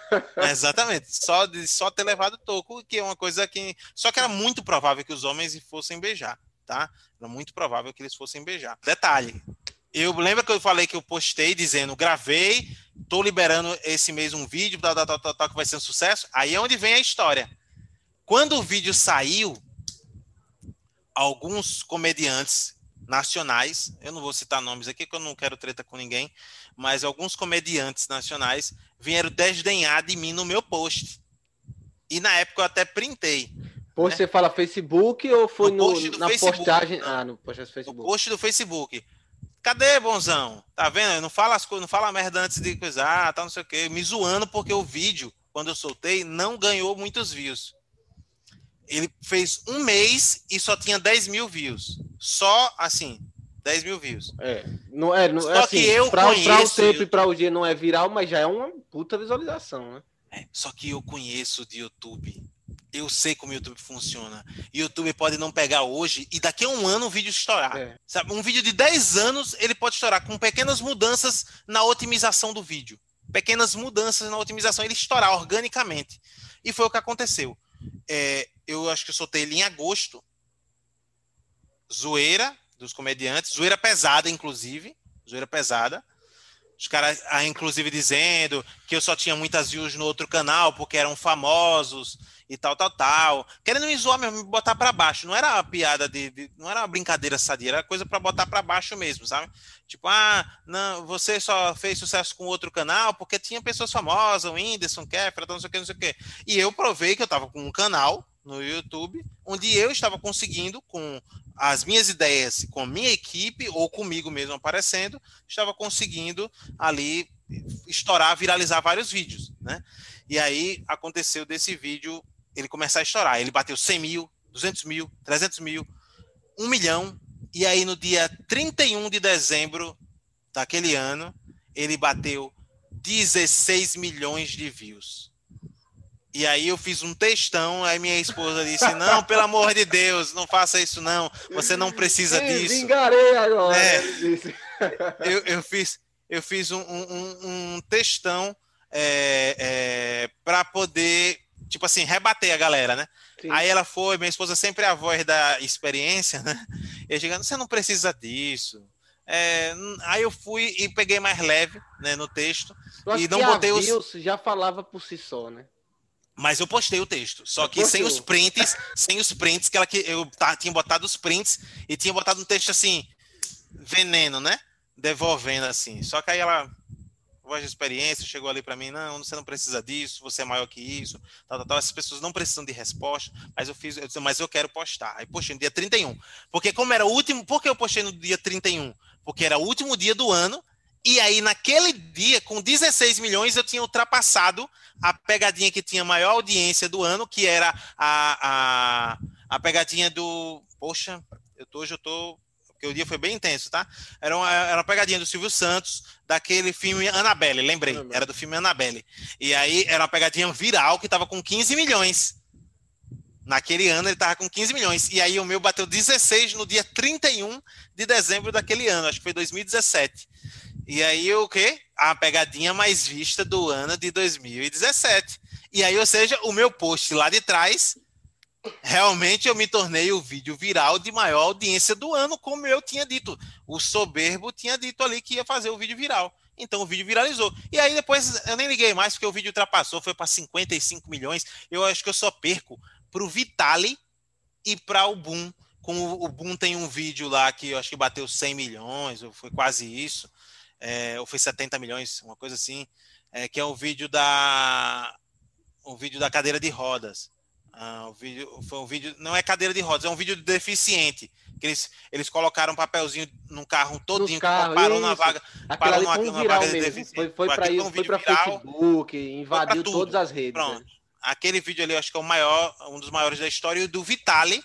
exatamente. Só de só ter levado toco, que é uma coisa que. Só que era muito provável que os homens fossem beijar, tá? Era muito provável que eles fossem beijar. Detalhe: eu lembro que eu falei que eu postei dizendo, gravei, tô liberando esse mês um vídeo, tal, tal, tal, tal, que vai ser um sucesso. Aí é onde vem a história. Quando o vídeo saiu, alguns comediantes nacionais, eu não vou citar nomes aqui, porque eu não quero treta com ninguém, mas alguns comediantes nacionais vieram desdenhar de mim no meu post. E na época eu até printei. Post né? você fala Facebook ou foi no, no na Facebook. postagem? Ah, no post do Facebook. O post do Facebook. Cadê, bonzão? Tá vendo? Não fala as coisas, não fala merda antes de coisa, ah, tá não sei o quê. Me zoando porque o vídeo, quando eu soltei, não ganhou muitos views. Ele fez um mês e só tinha 10 mil views. Só assim, 10 mil views. É, não é, não, é só é assim, que eu pra, conheço... Pra o tempo e pra o dia não é viral, mas já é uma puta visualização, né? É, só que eu conheço de YouTube. Eu sei como o YouTube funciona. YouTube pode não pegar hoje e daqui a um ano o vídeo estourar. É. Sabe? Um vídeo de 10 anos ele pode estourar com pequenas mudanças na otimização do vídeo. Pequenas mudanças na otimização, ele estourar organicamente. E foi o que aconteceu. É, eu acho que eu soltei ele em agosto. Zoeira dos comediantes, zoeira pesada, inclusive. Zoeira pesada. Os caras, ah, inclusive, dizendo que eu só tinha muitas views no outro canal porque eram famosos e tal, tal, tal. Querendo me zoar mesmo, me botar para baixo. Não era uma piada de, de, Não era uma brincadeira sadia, era coisa para botar para baixo mesmo, sabe? Tipo, ah, não, você só fez sucesso com outro canal porque tinha pessoas famosas, o Whindersson, Kefra, não sei o que, não sei o que. E eu provei que eu tava com um canal no YouTube, onde eu estava conseguindo, com as minhas ideias, com a minha equipe ou comigo mesmo aparecendo, estava conseguindo ali estourar, viralizar vários vídeos, né? E aí aconteceu desse vídeo ele começar a estourar. Ele bateu 100 mil, 200 mil, 300 mil, 1 milhão. E aí no dia 31 de dezembro daquele ano, ele bateu 16 milhões de views. E aí eu fiz um textão, aí minha esposa disse: Não, pelo amor de Deus, não faça isso, não. Você não precisa disso. Vingarei agora. É, eu, eu, fiz, eu fiz um, um, um textão é, é, para poder, tipo assim, rebater a galera, né? Sim. Aí ela foi, minha esposa sempre é a voz da experiência, né? E chegando, você não precisa disso. É, aí eu fui e peguei mais leve né, no texto. e não botei os. já falava por si só, né? Mas eu postei o texto, só que sem os prints, sem os prints, que ela que eu tá, tinha botado os prints e tinha botado um texto assim, veneno, né? Devolvendo assim. Só que aí ela, voz de experiência, chegou ali para mim, não, você não precisa disso, você é maior que isso, tal, tal, tal. Essas pessoas não precisam de resposta, mas eu fiz, eu disse, mas eu quero postar. Aí postei no dia 31. Porque como era o último, por que eu postei no dia 31? Porque era o último dia do ano e aí, naquele dia, com 16 milhões, eu tinha ultrapassado a pegadinha que tinha maior audiência do ano, que era a, a, a pegadinha do. Poxa, eu tô, hoje eu tô. Porque o dia foi bem intenso, tá? Era uma, era uma pegadinha do Silvio Santos, daquele filme Annabelle, lembrei. Era do filme Annabelle. E aí era uma pegadinha viral que tava com 15 milhões. Naquele ano ele tava com 15 milhões. E aí o meu bateu 16 no dia 31 de dezembro daquele ano, acho que foi 2017. E aí o quê? A pegadinha mais vista do ano de 2017. E aí, ou seja, o meu post lá de trás, realmente eu me tornei o vídeo viral de maior audiência do ano, como eu tinha dito. O soberbo tinha dito ali que ia fazer o vídeo viral. Então o vídeo viralizou. E aí depois eu nem liguei mais, porque o vídeo ultrapassou, foi para 55 milhões. Eu acho que eu só perco para o Vitali e para o Boom. Como o Boom tem um vídeo lá que eu acho que bateu 100 milhões, ou foi quase isso é, ou foi 70 milhões, uma coisa assim, é, que é o vídeo da o vídeo da cadeira de rodas. Ah, o vídeo foi um vídeo, não é cadeira de rodas, é um vídeo de deficiente. Que eles, eles colocaram um papelzinho num carro todinho, carro, parou na vaga, parou numa, numa vaga de deficiente. Foi, foi para isso, foi para Facebook, invadiu todas as redes. Pronto. Né? Aquele vídeo ali, eu acho que é o maior, um dos maiores da história, do Vitali,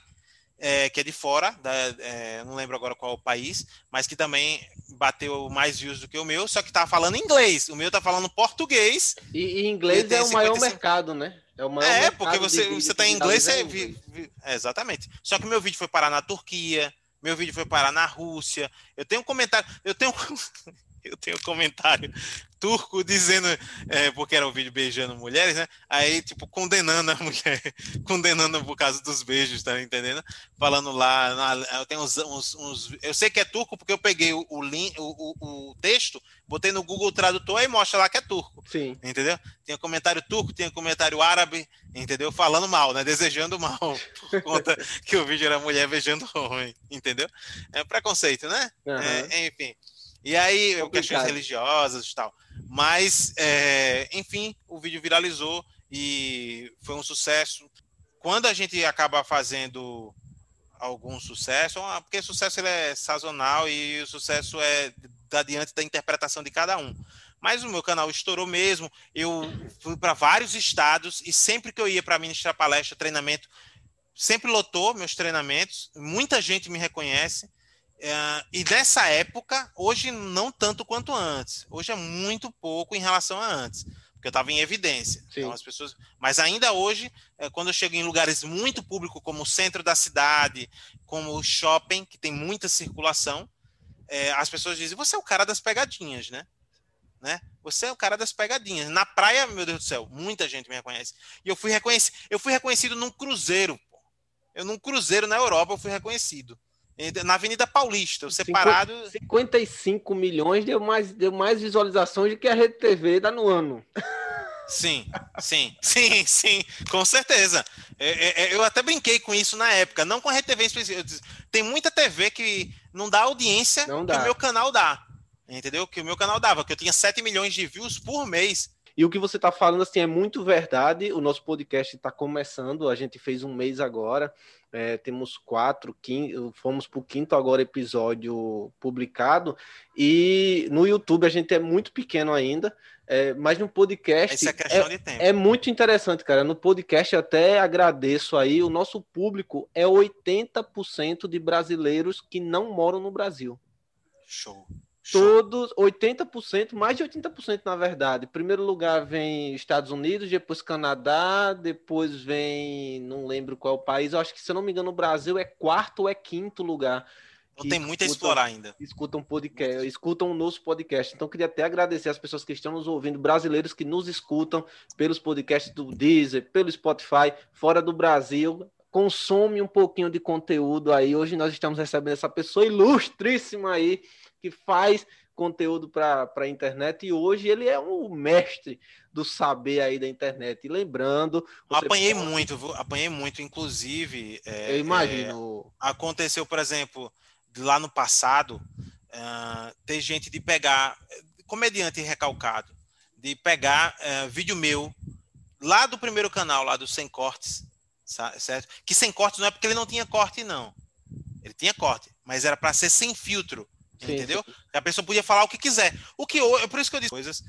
é, que é de fora, da, é, não lembro agora qual o país, mas que também bateu mais views do que o meu, só que tá falando inglês. O meu tá falando português. E, e inglês é o maior mercado, né? É, o maior é porque você, de, você tá em inglês, você vi, vi, é, exatamente. Só que meu vídeo foi parar na Turquia, meu vídeo foi parar na Rússia. Eu tenho um comentário, eu tenho eu tenho um comentário turco dizendo, é, porque era um vídeo beijando mulheres, né? Aí, tipo, condenando a mulher, condenando por causa dos beijos, tá entendendo? Falando lá, eu tenho uns, uns, uns, Eu sei que é turco porque eu peguei o, o, link, o, o, texto, botei no Google Tradutor e mostra lá que é turco. Sim. Entendeu? Tem um comentário turco, tem um comentário árabe, entendeu? Falando mal, né? Desejando mal, por conta que o vídeo era mulher beijando homem, entendeu? É preconceito, né? Uhum. É, enfim. E aí, Complicado. questões religiosas e tal. Mas, é, enfim, o vídeo viralizou e foi um sucesso. quando a gente acaba fazendo algum sucesso, porque o sucesso ele é sazonal e o sucesso é da diante da interpretação de cada um. Mas o meu canal estourou mesmo. Eu fui para vários estados e sempre que eu ia para ministrar palestra, treinamento, sempre lotou meus treinamentos. Muita gente me reconhece. Uh, e nessa época, hoje não tanto quanto antes. Hoje é muito pouco em relação a antes, porque eu estava em evidência. Então as pessoas, mas ainda hoje, é, quando eu chego em lugares muito públicos, como o centro da cidade, como o shopping, que tem muita circulação, é, as pessoas dizem: você é o cara das pegadinhas, né? né? Você é o cara das pegadinhas. Na praia, meu Deus do céu, muita gente me reconhece. E eu fui reconhecido, eu fui reconhecido num cruzeiro. Pô. Eu num cruzeiro na Europa eu fui reconhecido na Avenida Paulista, separado. 55 milhões deu mais, deu mais visualizações do que a Rede TV dá no ano. Sim, sim, sim, sim, com certeza. É, é, é, eu até brinquei com isso na época, não com a Rede TV. Tem muita TV que não dá audiência não dá. que o meu canal dá. Entendeu? Que o meu canal dava, que eu tinha 7 milhões de views por mês. E o que você está falando assim é muito verdade. O nosso podcast está começando, a gente fez um mês agora. É, temos quatro, quinto, fomos para o quinto agora episódio publicado, e no YouTube a gente é muito pequeno ainda, é, mas no podcast é, é, é, muito interessante, cara. No podcast até agradeço aí, o nosso público é 80% de brasileiros que não moram no Brasil. Show. Todos, 80%, mais de 80% na verdade. Primeiro lugar vem Estados Unidos, depois Canadá, depois vem, não lembro qual país, eu acho que se eu não me engano o Brasil é quarto ou é quinto lugar. Não tem muito a explorar ainda. Escutam podcast, escutam o nosso podcast. Então queria até agradecer as pessoas que estão nos ouvindo, brasileiros que nos escutam pelos podcasts do Deezer, pelo Spotify, fora do Brasil consome um pouquinho de conteúdo aí. Hoje nós estamos recebendo essa pessoa ilustríssima aí que faz conteúdo para a internet e hoje ele é um mestre do saber aí da internet. E lembrando. Apanhei pode... muito, apanhei muito, inclusive. É, Eu imagino. É, aconteceu, por exemplo, lá no passado, uh, ter gente de pegar, comediante recalcado, de pegar uh, vídeo meu lá do primeiro canal, lá do Sem Cortes, certo? Que sem cortes não é porque ele não tinha corte, não. Ele tinha corte, mas era para ser sem filtro. Sim, entendeu? A pessoa podia falar o que quiser. O que eu, é por isso que eu disse coisas,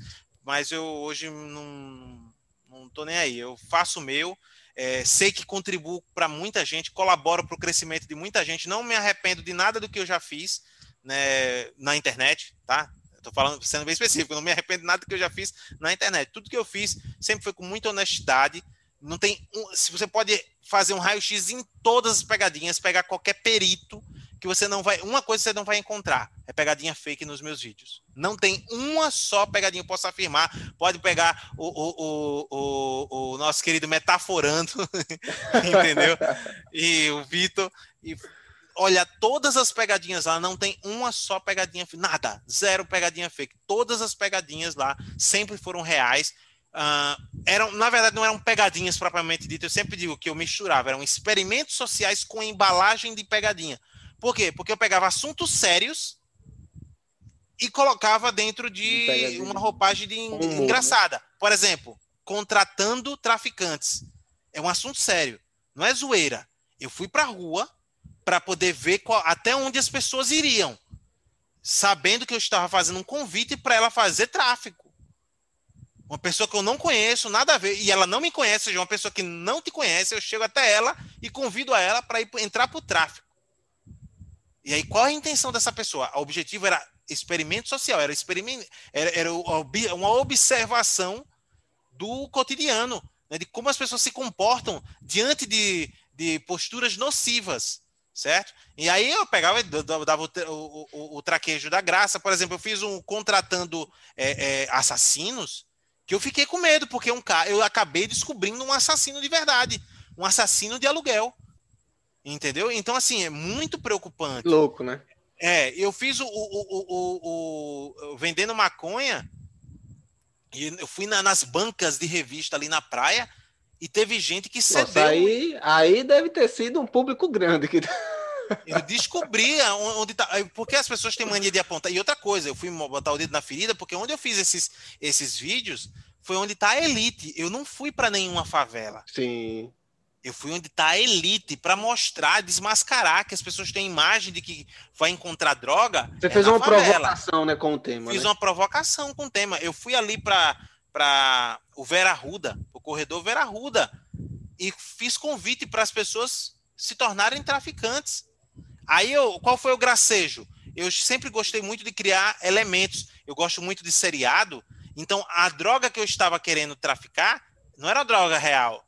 mas eu hoje não, não tô nem aí. Eu faço o meu, é, sei que contribuo para muita gente, colaboro para o crescimento de muita gente, não me arrependo de nada do que eu já fiz né, na internet, tá? Estou falando, sendo bem específico, não me arrependo de nada do que eu já fiz na internet. Tudo que eu fiz sempre foi com muita honestidade. Não tem um, se você pode fazer um raio-x em todas as pegadinhas, pegar qualquer perito que você não vai. Uma coisa você não vai encontrar é pegadinha fake nos meus vídeos. Não tem uma só pegadinha, eu posso afirmar. Pode pegar o, o, o, o, o nosso querido Metaforando, entendeu? E o Vitor. E olha, todas as pegadinhas lá, não tem uma só pegadinha. Nada, zero pegadinha fake. Todas as pegadinhas lá sempre foram reais. Uh, eram, na verdade, não eram pegadinhas propriamente dito. Eu sempre digo que eu misturava, eram experimentos sociais com embalagem de pegadinha. Por quê? Porque eu pegava assuntos sérios e colocava dentro de uma roupagem de né? engraçada. Por exemplo, contratando traficantes. É um assunto sério, não é zoeira. Eu fui para a rua para poder ver qual, até onde as pessoas iriam, sabendo que eu estava fazendo um convite para ela fazer tráfico. Uma pessoa que eu não conheço, nada a ver, e ela não me conhece, seja uma pessoa que não te conhece, eu chego até ela e convido a ela para entrar para o tráfico. E aí, qual a intenção dessa pessoa? O objetivo era experimento social, era, experimento, era, era uma observação do cotidiano, né, de como as pessoas se comportam diante de, de posturas nocivas, certo? E aí eu pegava, dava o, o, o, traquejo da graça, por exemplo, eu fiz um contratando é, é, assassinos, que eu fiquei com medo, porque um eu acabei descobrindo um assassino de verdade, um assassino de aluguel. Entendeu? Então, assim, é muito preocupante. Louco, né? É, eu fiz o, o, o, o vendendo maconha e eu fui na, nas bancas de revista ali na praia e teve gente que cedeu. Nossa, aí, aí deve ter sido um público grande que eu descobri onde tá. Porque as pessoas têm mania de apontar. E outra coisa, eu fui botar o dedo na ferida, porque onde eu fiz esses, esses vídeos foi onde tá a elite. Eu não fui para nenhuma favela. Sim. Eu fui onde está a elite para mostrar, desmascarar que as pessoas têm imagem de que vai encontrar droga. Você é fez uma favela. provocação, né, com o tema. Fiz né? uma provocação com o tema. Eu fui ali para para o Vera Ruda, o corredor Vera Ruda, e fiz convite para as pessoas se tornarem traficantes. Aí eu, qual foi o gracejo? Eu sempre gostei muito de criar elementos. Eu gosto muito de seriado. Então a droga que eu estava querendo traficar não era droga real.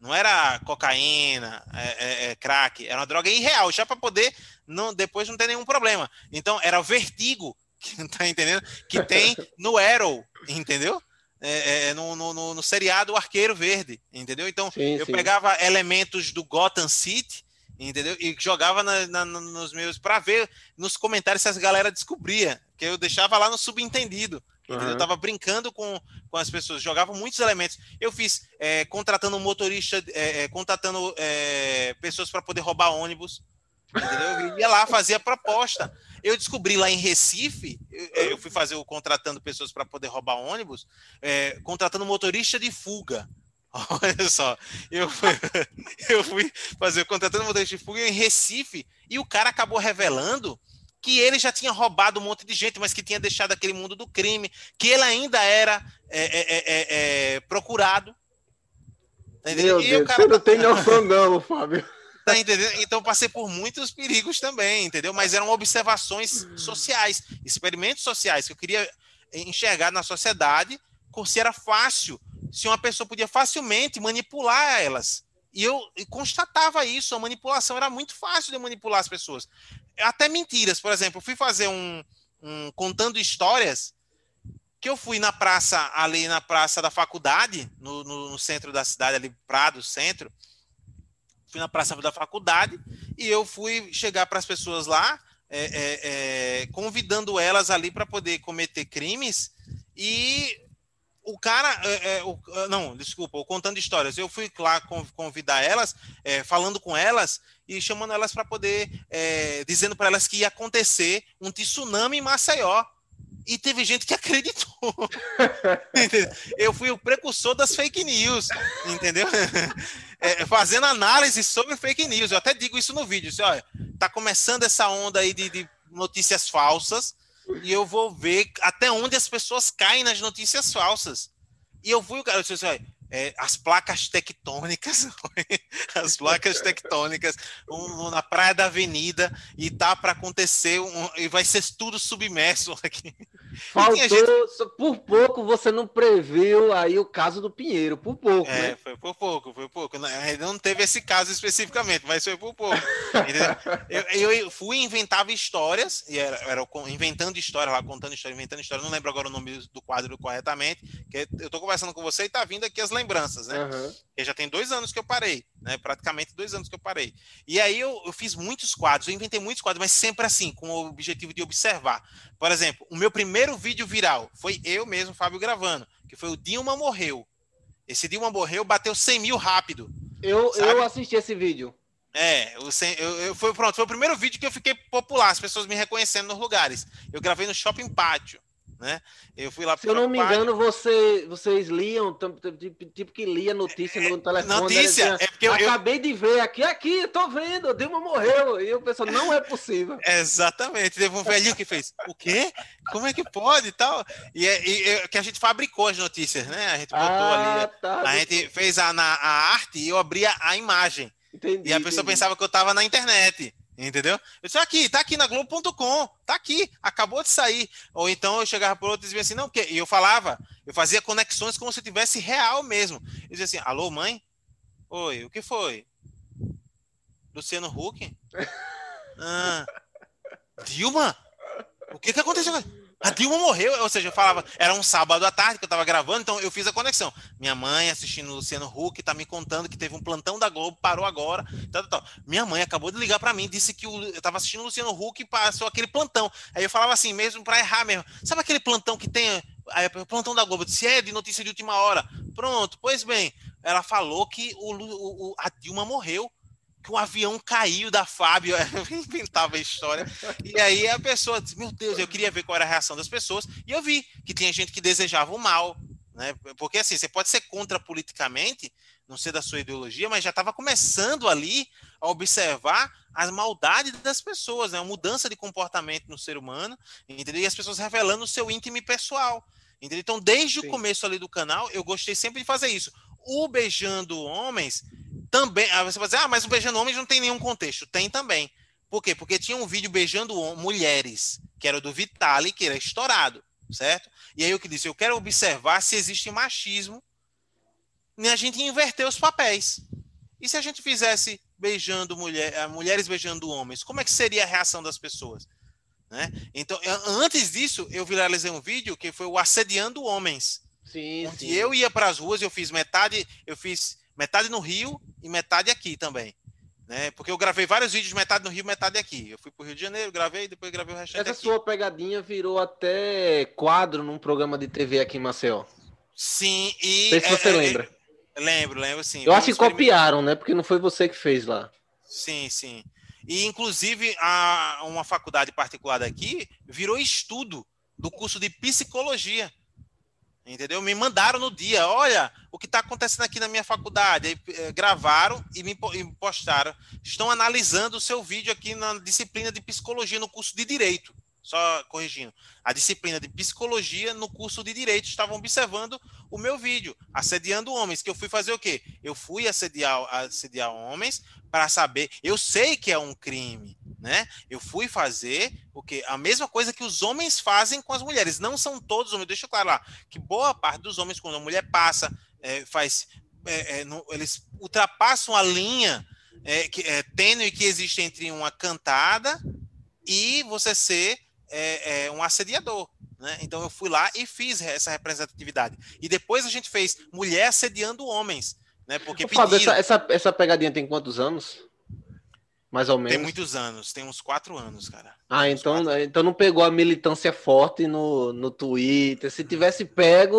Não era cocaína, é, é, é, crack, era uma droga irreal, já para poder não, depois não ter nenhum problema. Então era o vertigo, que, tá entendendo? Que tem no Arrow, entendeu? É, é, no, no, no, seriado Arqueiro Verde, entendeu? Então sim, eu sim. pegava elementos do Gotham City, entendeu? E jogava na, na, nos meus para ver nos comentários se as galera descobria, que eu deixava lá no subentendido. Uhum. Eu tava brincando com, com as pessoas, jogava muitos elementos. Eu fiz é, contratando um motorista, é, é contratando é, pessoas para poder roubar ônibus. Entendeu? Eu ia lá, fazia proposta. Eu descobri lá em Recife, eu, fui fazer o contratando pessoas para poder roubar ônibus, é, contratando motorista de fuga. Olha só, eu fui, eu fui fazer contratando motorista de fuga em Recife e o cara acabou revelando que ele já tinha roubado um monte de gente, mas que tinha deixado aquele mundo do crime, que ele ainda era é, é, é, é, é procurado. Tá Meu Deus, cara... você não tem noção não, Fábio. Tá entendendo? Então passei por muitos perigos também, entendeu? Mas eram observações sociais, experimentos sociais que eu queria enxergar na sociedade, se era fácil, se uma pessoa podia facilmente manipular elas. E eu constatava isso, a manipulação era muito fácil de manipular as pessoas. Até mentiras, por exemplo, fui fazer um, um contando histórias que eu fui na praça, ali na praça da faculdade, no, no, no centro da cidade, ali, Prado, centro, fui na praça da faculdade e eu fui chegar para as pessoas lá, é, é, é, convidando elas ali para poder cometer crimes e o cara, é, é, o, não, desculpa, contando histórias. Eu fui lá convidar elas, é, falando com elas e chamando elas para poder, dizendo para elas que ia acontecer um tsunami em Maceió. E teve gente que acreditou. eu fui o precursor das fake news, entendeu? É, fazendo análise sobre fake news. Eu até digo isso no vídeo. Assim, olha, tá começando essa onda aí de, de notícias falsas e eu vou ver até onde as pessoas caem nas notícias falsas. E eu fui, cara, eu disse assim, é, as placas tectônicas, as placas tectônicas um, na praia da Avenida e tá para acontecer um, e vai ser tudo submerso aqui. Faltou, gente... por pouco você não previu aí o caso do Pinheiro, por pouco, é, né? foi por pouco, foi por pouco. Não, não teve esse caso especificamente, mas foi por pouco. eu, eu, fui e inventava histórias, e era, era inventando história lá, contando história, inventando história, não lembro agora o nome do quadro corretamente, que eu tô conversando com você e tá vindo aqui as lembranças, né? Uhum. Já tem dois anos que eu parei, né? Praticamente dois anos que eu parei. E aí eu, eu fiz muitos quadros, eu inventei muitos quadros, mas sempre assim, com o objetivo de observar. Por exemplo, o meu primeiro vídeo viral foi eu mesmo, Fábio, gravando, que foi o Dilma Morreu. Esse Dilma Morreu bateu 100 mil rápido. Eu, eu assisti esse vídeo. É, eu, eu, eu, foi, pronto, foi o primeiro vídeo que eu fiquei popular, as pessoas me reconhecendo nos lugares. Eu gravei no Shopping Pátio né? Eu fui lá Se eu não me engano, você, vocês liam, tipo, que lia notícia no telefone. Notícia? é porque eu, acabei eu... de ver aqui, aqui, tô vendo, Dilma morreu. E o pessoal, não é possível. Exatamente. Teve um velhinho que fez, o quê? Como é que pode e tal? E, é, e, e, que a gente fabricou as notícias, né? A gente botou ah, ali. Tá, a gente fez a, na, a arte e eu abria a imagem. Entendi, e a pessoa entendi. pensava que eu tava na internet. Entendeu? Eu disse, aqui, tá aqui na Globo.com, tá aqui, acabou de sair. Ou então eu chegava por outro e dizia assim, não, que? E eu falava, eu fazia conexões como se tivesse real mesmo. Eu dizia assim, alô, mãe? Oi, o que foi? Luciano Huck? Ah, Dilma? O que que aconteceu? A Dilma morreu, ou seja, eu falava, era um sábado à tarde que eu estava gravando, então eu fiz a conexão. Minha mãe assistindo o Luciano Huck, tá me contando que teve um plantão da Globo, parou agora, tal, tal, tal. Minha mãe acabou de ligar para mim, disse que eu estava assistindo o Luciano Huck e passou aquele plantão. Aí eu falava assim, mesmo para errar mesmo. Sabe aquele plantão que tem, aí, plantão da Globo, disse, é de notícia de última hora. Pronto, pois bem, ela falou que o, o a Dilma morreu que um avião caiu da Fábio, inventava a história. E aí a pessoa disse, meu Deus, eu queria ver qual era a reação das pessoas. E eu vi que tinha gente que desejava o mal, né? Porque assim, você pode ser contra politicamente, não ser da sua ideologia, mas já estava começando ali a observar as maldades das pessoas, né? a mudança de comportamento no ser humano, entendeu? E as pessoas revelando o seu íntimo e pessoal. Entendeu? Então, desde Sim. o começo ali do canal, eu gostei sempre de fazer isso. O Beijando Homens também. Você vai dizer, ah, mas o Beijando Homens não tem nenhum contexto. Tem também. Por quê? Porque tinha um vídeo beijando mulheres, que era do Vitali, que era estourado, certo? E aí eu que disse, eu quero observar se existe machismo e a gente inverter os papéis. E se a gente fizesse beijando mulher, eh, mulheres beijando homens, como é que seria a reação das pessoas? Né? Então, antes disso, eu viralizei um vídeo que foi o assediando homens. Sim, onde sim. eu ia para as ruas, eu fiz metade, eu fiz metade no Rio e metade aqui também. Né? Porque eu gravei vários vídeos, metade no Rio, metade aqui. Eu fui para o Rio de Janeiro, gravei, depois gravei o resto Essa aqui. sua pegadinha virou até quadro num programa de TV aqui em Maceió. Sim, e. Não sei se você é, é lembra. É, lembro, lembro, sim. Eu acho que copiaram, né? Porque não foi você que fez lá. Sim, sim. E, inclusive, a, uma faculdade particular daqui virou estudo do curso de psicologia. Entendeu? Me mandaram no dia, olha o que está acontecendo aqui na minha faculdade. Aí, eh, gravaram e me, postaram. Estão analisando o seu vídeo aqui na disciplina de psicologia no curso de direito. Só corrigindo. A disciplina de psicologia no curso de direito estavam observando o meu vídeo, assediando homens. Que eu fui fazer o quê? Eu fui assediar, assediar homens para saber. Eu sei que é um crime, né? Eu fui fazer porque a mesma coisa que os homens fazem com as mulheres. Não são todos homens. Deixa eu claro lá que boa parte dos homens, quando a mulher passa, é, faz. É, é, no, eles ultrapassam a linha é, que, é, tênue que existe entre uma cantada e você ser é, é, um assediador. Né? Então eu fui lá e fiz essa representatividade. E depois a gente fez mulher assediando homens. Né? Porque Fábio, essa, essa, essa pegadinha tem quantos anos? Mais ou menos. Tem muitos anos, tem uns quatro anos, cara. Ah, então, então não pegou a militância forte no, no Twitter. Se tivesse pego,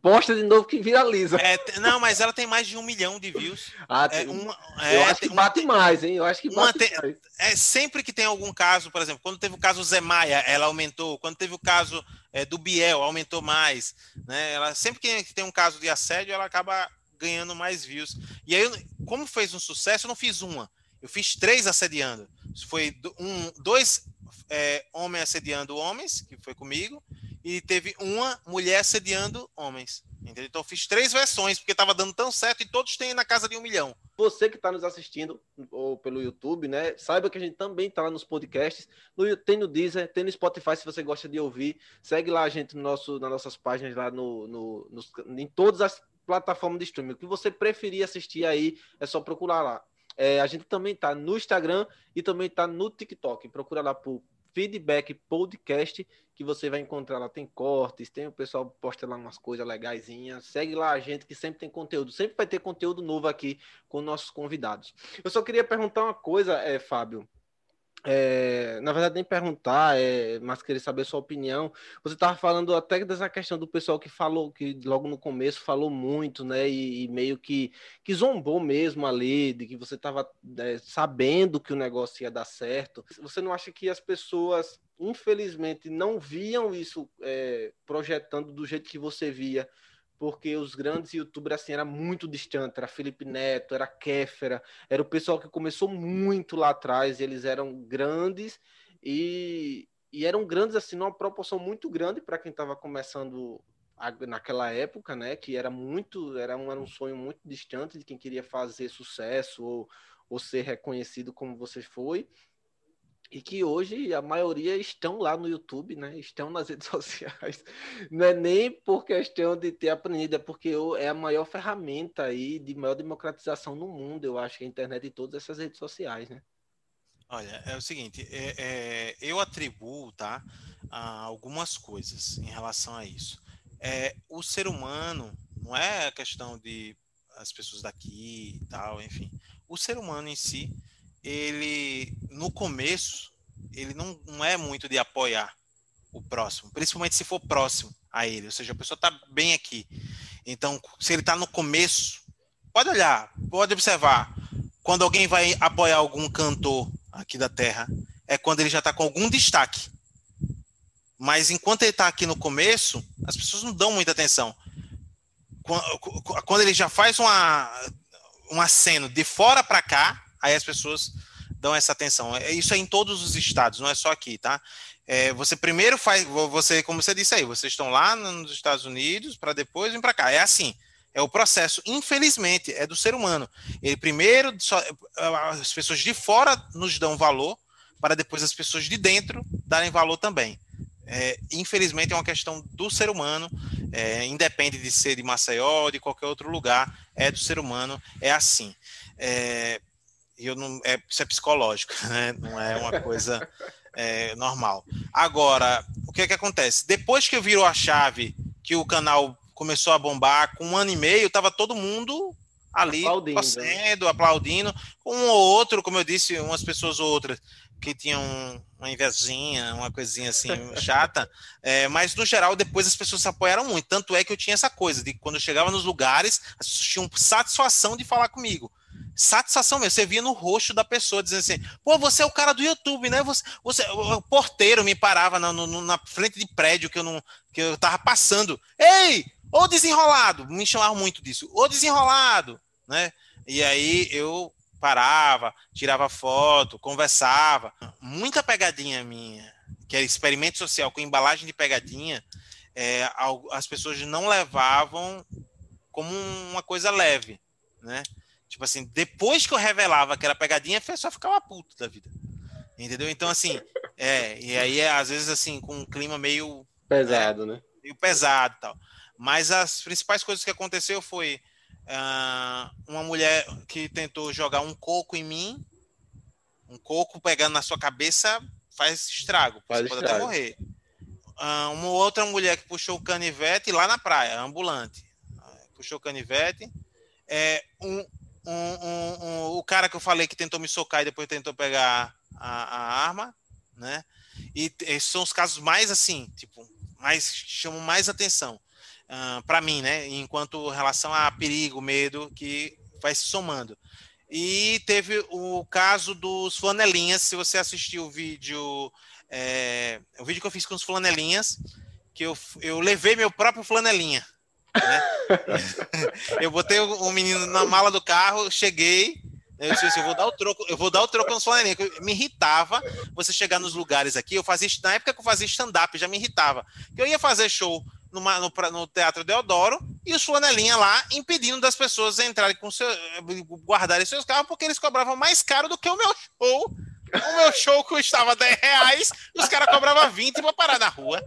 posta de novo que viraliza. É, não, mas ela tem mais de um milhão de views. Ah, é, uma, é, eu acho que bate uma, mais, hein? Eu acho que bate tem, mais. É, sempre que tem algum caso, por exemplo, quando teve o caso Zé Maia, ela aumentou. Quando teve o caso é, do Biel, aumentou mais. Né? Ela, sempre que tem um caso de assédio, ela acaba ganhando mais views. E aí, como fez um sucesso, eu não fiz uma. Eu fiz três assediando. Foi um, dois é, homens assediando homens, que foi comigo, e teve uma mulher assediando homens. Entendeu? Então eu fiz três versões, porque estava dando tão certo e todos têm na casa de um milhão. Você que está nos assistindo ou pelo YouTube, né? Saiba que a gente também está lá nos podcasts. No, tem no Deezer, tem no Spotify se você gosta de ouvir. Segue lá a gente no nosso, nas nossas páginas lá no, no, em todas as plataformas de streaming. O que você preferir assistir aí, é só procurar lá. É, a gente também está no Instagram e também está no TikTok. Procura lá por Feedback Podcast, que você vai encontrar lá. Tem cortes, tem o pessoal posta lá umas coisas legaisinhas. Segue lá a gente que sempre tem conteúdo. Sempre vai ter conteúdo novo aqui com nossos convidados. Eu só queria perguntar uma coisa, é, Fábio. É, na verdade, nem perguntar, é, mas querer saber sua opinião. Você estava falando até dessa questão do pessoal que falou, que logo no começo falou muito, né? E, e meio que, que zombou mesmo ali, de que você estava é, sabendo que o negócio ia dar certo. Você não acha que as pessoas, infelizmente, não viam isso é, projetando do jeito que você via? Porque os grandes youtubers assim era muito distante, era Felipe Neto, era Kéfera, era o pessoal que começou muito lá atrás, eles eram grandes e, e eram grandes assim numa proporção muito grande para quem estava começando a, naquela época, né, que era muito, era um, era um sonho muito distante de quem queria fazer sucesso ou, ou ser reconhecido como você foi e que hoje a maioria estão lá no YouTube, né? Estão nas redes sociais. Não é nem por questão de ter aprendido, é porque é a maior ferramenta aí de maior democratização no mundo, eu acho, que a internet e todas essas redes sociais, né? Olha, é o seguinte, é, é, eu atribuo, tá, algumas coisas em relação a isso. É, o ser humano não é a questão de as pessoas daqui e tal, enfim. O ser humano em si, ele no começo ele não, não é muito de apoiar o próximo, principalmente se for próximo a ele, ou seja, a pessoa está bem aqui. Então, se ele está no começo, pode olhar, pode observar. Quando alguém vai apoiar algum cantor aqui da Terra, é quando ele já está com algum destaque. Mas enquanto ele está aqui no começo, as pessoas não dão muita atenção. Quando ele já faz uma um aceno de fora para cá, aí as pessoas dão essa atenção. É, isso é em todos os estados, não é só aqui, tá? É, você primeiro faz, você, como você disse aí, vocês estão lá nos Estados Unidos para depois vir para cá. É assim, é o processo. Infelizmente, é do ser humano. Ele primeiro, só, as pessoas de fora nos dão valor, para depois as pessoas de dentro darem valor também. É, infelizmente é uma questão do ser humano, é, independe de ser de Maceió ou de qualquer outro lugar, é do ser humano, é assim. É, eu não, é, isso é psicológico, né? não é uma coisa é, normal. Agora, o que é que acontece? Depois que eu virou a chave, que o canal começou a bombar, com um ano e meio, tava todo mundo ali aplaudindo, torcendo, aplaudindo, um ou outro, como eu disse, umas pessoas ou outras que tinham uma invejinha, uma coisinha assim chata, é, mas no geral depois as pessoas se apoiaram muito. Tanto é que eu tinha essa coisa de quando eu chegava nos lugares, as pessoas tinham satisfação de falar comigo. Satisfação mesmo, você via no rosto da pessoa dizendo assim: pô, você é o cara do YouTube, né? Você, você o porteiro me parava na, no, na frente de prédio que eu não que eu tava passando. Ei, ô desenrolado! Me chamavam muito disso, ô desenrolado, né? E aí eu parava, tirava foto, conversava. Muita pegadinha minha, que era experimento social com embalagem de pegadinha, é, as pessoas não levavam como uma coisa leve, né? Tipo assim, depois que eu revelava que era pegadinha, a pessoa ficava puto da vida. Entendeu? Então, assim, é, e aí, às vezes, assim, com um clima meio. Pesado, né? Meio pesado e tal. Mas as principais coisas que aconteceu foi Uh, uma mulher que tentou jogar um coco em mim, um coco pegando na sua cabeça faz estrago, faz você estrago. pode até morrer. Uh, uma outra mulher que puxou o canivete lá na praia, ambulante, uh, puxou o canivete. É, um, um, um, o cara que eu falei que tentou me socar e depois tentou pegar a, a arma, né? E esses são os casos mais assim, tipo, mais chamam mais atenção uh, ah, para mim, né? Enquanto relação a perigo, medo, que vai se somando. E teve o caso dos flanelinhas. Se você assistiu o vídeo, é, o vídeo que eu fiz com os flanelinhas, que eu, eu levei meu próprio flanelinha. Né? eu botei o, o menino na mala do carro, cheguei, eu disse assim, eu vou dar o troco, eu vou dar o troco nos flanelinhas. Me irritava você chegar nos lugares aqui. Eu fazia na época que eu fazia stand-up, já me irritava. Eu ia fazer show numa, no, no, Teatro Deodoro e os flanelinha lá impedindo das pessoas entrarem com seu, guardarem seus carros porque eles cobravam mais caro do que o meu show. O meu show custava 10 reais, os caras cobravam 20 para parar na rua.